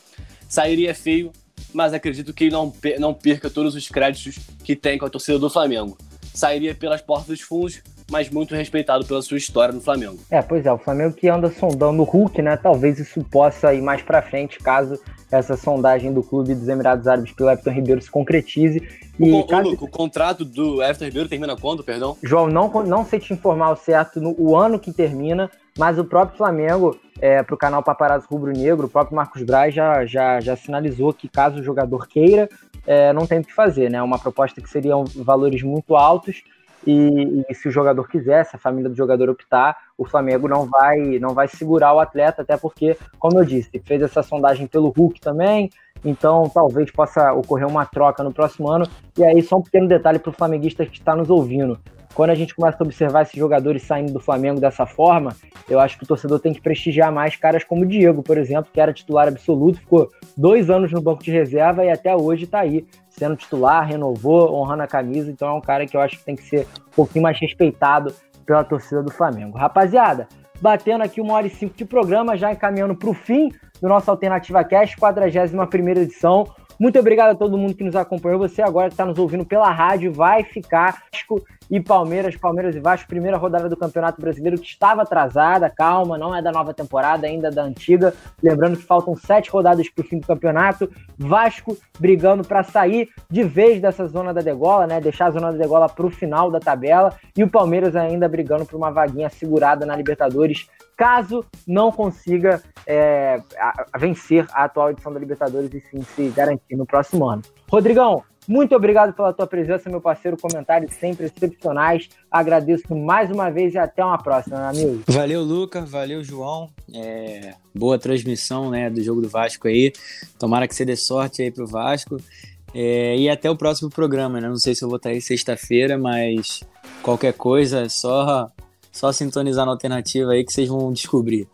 S4: sairia feio, mas acredito que ele não, não perca todos os créditos que tem com a torcida do Flamengo. Sairia pelas portas dos fundos, mas muito respeitado pela sua história no Flamengo.
S2: É, pois é, o Flamengo que anda sondando o Hulk, né? Talvez isso possa ir mais para frente, caso essa sondagem do clube dos Emirados Árabes pelo Everton Ribeiro se concretize.
S4: E o, caso... O contrato do Everton Ribeiro termina quando, perdão?
S2: João, não, não sei te informar o certo no o ano que termina, mas o próprio Flamengo, é, para o canal Paparazzo Rubro Negro, o próprio Marcos Braz já, já, já sinalizou que caso o jogador queira, é, não tem o que fazer, né? Uma proposta que seriam valores muito altos e, e, se o jogador quiser, se a família do jogador optar, o Flamengo não vai não vai segurar o atleta, até porque, como eu disse, fez essa sondagem pelo Hulk também, Então, talvez possa ocorrer uma troca no próximo ano. E aí, só um pequeno detalhe para o flamenguista que está nos ouvindo. Quando a gente começa a observar esses jogadores saindo do Flamengo dessa forma, eu acho que o torcedor tem que prestigiar mais caras como o Diego, por exemplo, que era titular absoluto, ficou dois anos no banco de reserva e até hoje está aí, sendo titular, renovou, honrando a camisa. Então é um cara que eu acho que tem que ser um pouquinho mais respeitado pela torcida do Flamengo. Rapaziada, batendo aqui uma hora e cinco de programa, já encaminhando para o fim do nosso Alternativa Cast, 41 edição. Muito obrigado a todo mundo que nos acompanhou. Você agora que está nos ouvindo pela rádio vai ficar e Palmeiras, Palmeiras e Vasco, primeira rodada do Campeonato Brasileiro que estava atrasada, calma, não é da nova temporada, ainda da antiga. Lembrando que faltam sete rodadas para o fim do campeonato. Vasco brigando para sair de vez dessa zona da degola, né? Deixar a zona da degola para o final da tabela. E o Palmeiras ainda brigando por uma vaguinha segurada na Libertadores caso não consiga é, vencer a atual edição da Libertadores e sim se garantir no próximo ano. Rodrigão, muito obrigado pela tua presença, meu parceiro. Comentários sempre excepcionais. Agradeço mais uma vez e até uma próxima, meu amigo.
S3: Valeu, Luca. Valeu, João. É, boa transmissão né, do jogo do Vasco aí. Tomara que você dê sorte aí pro Vasco. É, e até o próximo programa, né? Não sei se eu vou estar aí sexta-feira, mas qualquer coisa é só só sintonizar na alternativa aí que vocês vão descobrir.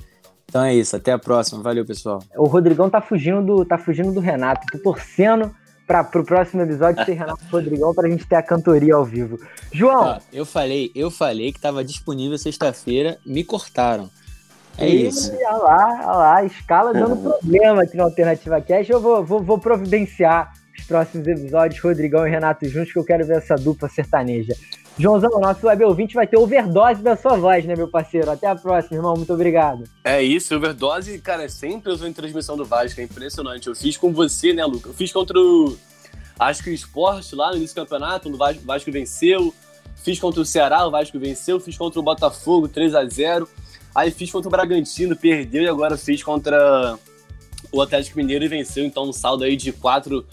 S3: Então é isso, até a próxima. Valeu, pessoal.
S2: O Rodrigão tá fugindo do, tá fugindo do Renato. Tô torcendo para pro próximo episódio ter Renato Rodrigão pra gente ter a cantoria ao vivo. João! Ah,
S3: eu falei, eu falei que tava disponível sexta-feira, me cortaram. É e, isso.
S2: Olha lá, olha lá, a escala dando problema aqui na Alternativa Cash. Eu vou, vou, vou providenciar os próximos episódios, Rodrigão e Renato juntos, que eu quero ver essa dupla sertaneja. Joãozão, nosso web ouvinte vai ter overdose da sua voz, né, meu parceiro? Até a próxima, irmão. Muito obrigado.
S4: É isso, overdose, cara, sempre usou em transmissão do Vasco. É impressionante. Eu fiz com você, né, Luca? Eu fiz contra o. Acho que o esporte lá no início do campeonato, o Vasco, Vasco venceu. Fiz contra o Ceará, o Vasco venceu. Fiz contra o Botafogo, 3 a 0 Aí fiz contra o Bragantino, perdeu. E agora fiz contra o Atlético Mineiro e venceu. Então, um saldo aí de quatro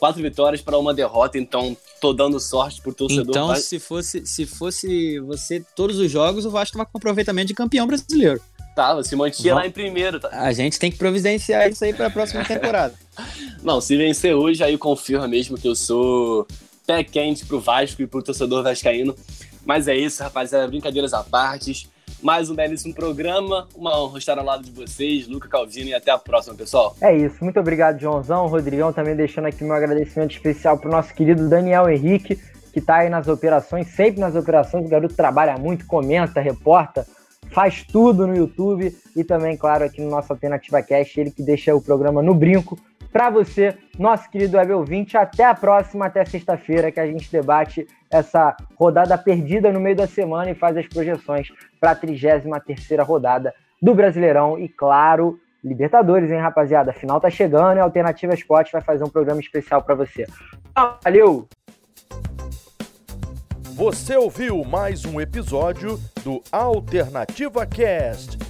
S4: quatro vitórias para uma derrota, então tô dando sorte pro torcedor.
S3: Então, se fosse, se fosse você todos os jogos, o Vasco tava com aproveitamento de campeão brasileiro.
S4: Tava, se mantinha lá em primeiro. Tá?
S3: A gente tem que providenciar isso aí para a próxima temporada.
S4: Não, se vencer hoje, aí confirma mesmo que eu sou pé quente pro Vasco e pro torcedor vascaíno. Mas é isso, rapaziada, brincadeiras à parte mais um belíssimo programa. Uma honra estar ao lado de vocês, Luca Calvino, e até a próxima, pessoal.
S2: É isso. Muito obrigado, Joãozão. Rodrigão também deixando aqui meu agradecimento especial para o nosso querido Daniel Henrique, que está aí nas operações, sempre nas operações. O garoto trabalha muito, comenta, reporta, faz tudo no YouTube e também, claro, aqui no nosso Alternativa Cash, ele que deixa o programa no brinco para você, nosso querido web ouvinte. Até a próxima, até sexta-feira, que a gente debate essa rodada perdida no meio da semana e faz as projeções para a 33 rodada do Brasileirão e, claro, Libertadores, hein, rapaziada? A final tá chegando e a Alternativa Esporte vai fazer um programa especial para você. Valeu!
S1: Você ouviu mais um episódio do Alternativa Cast.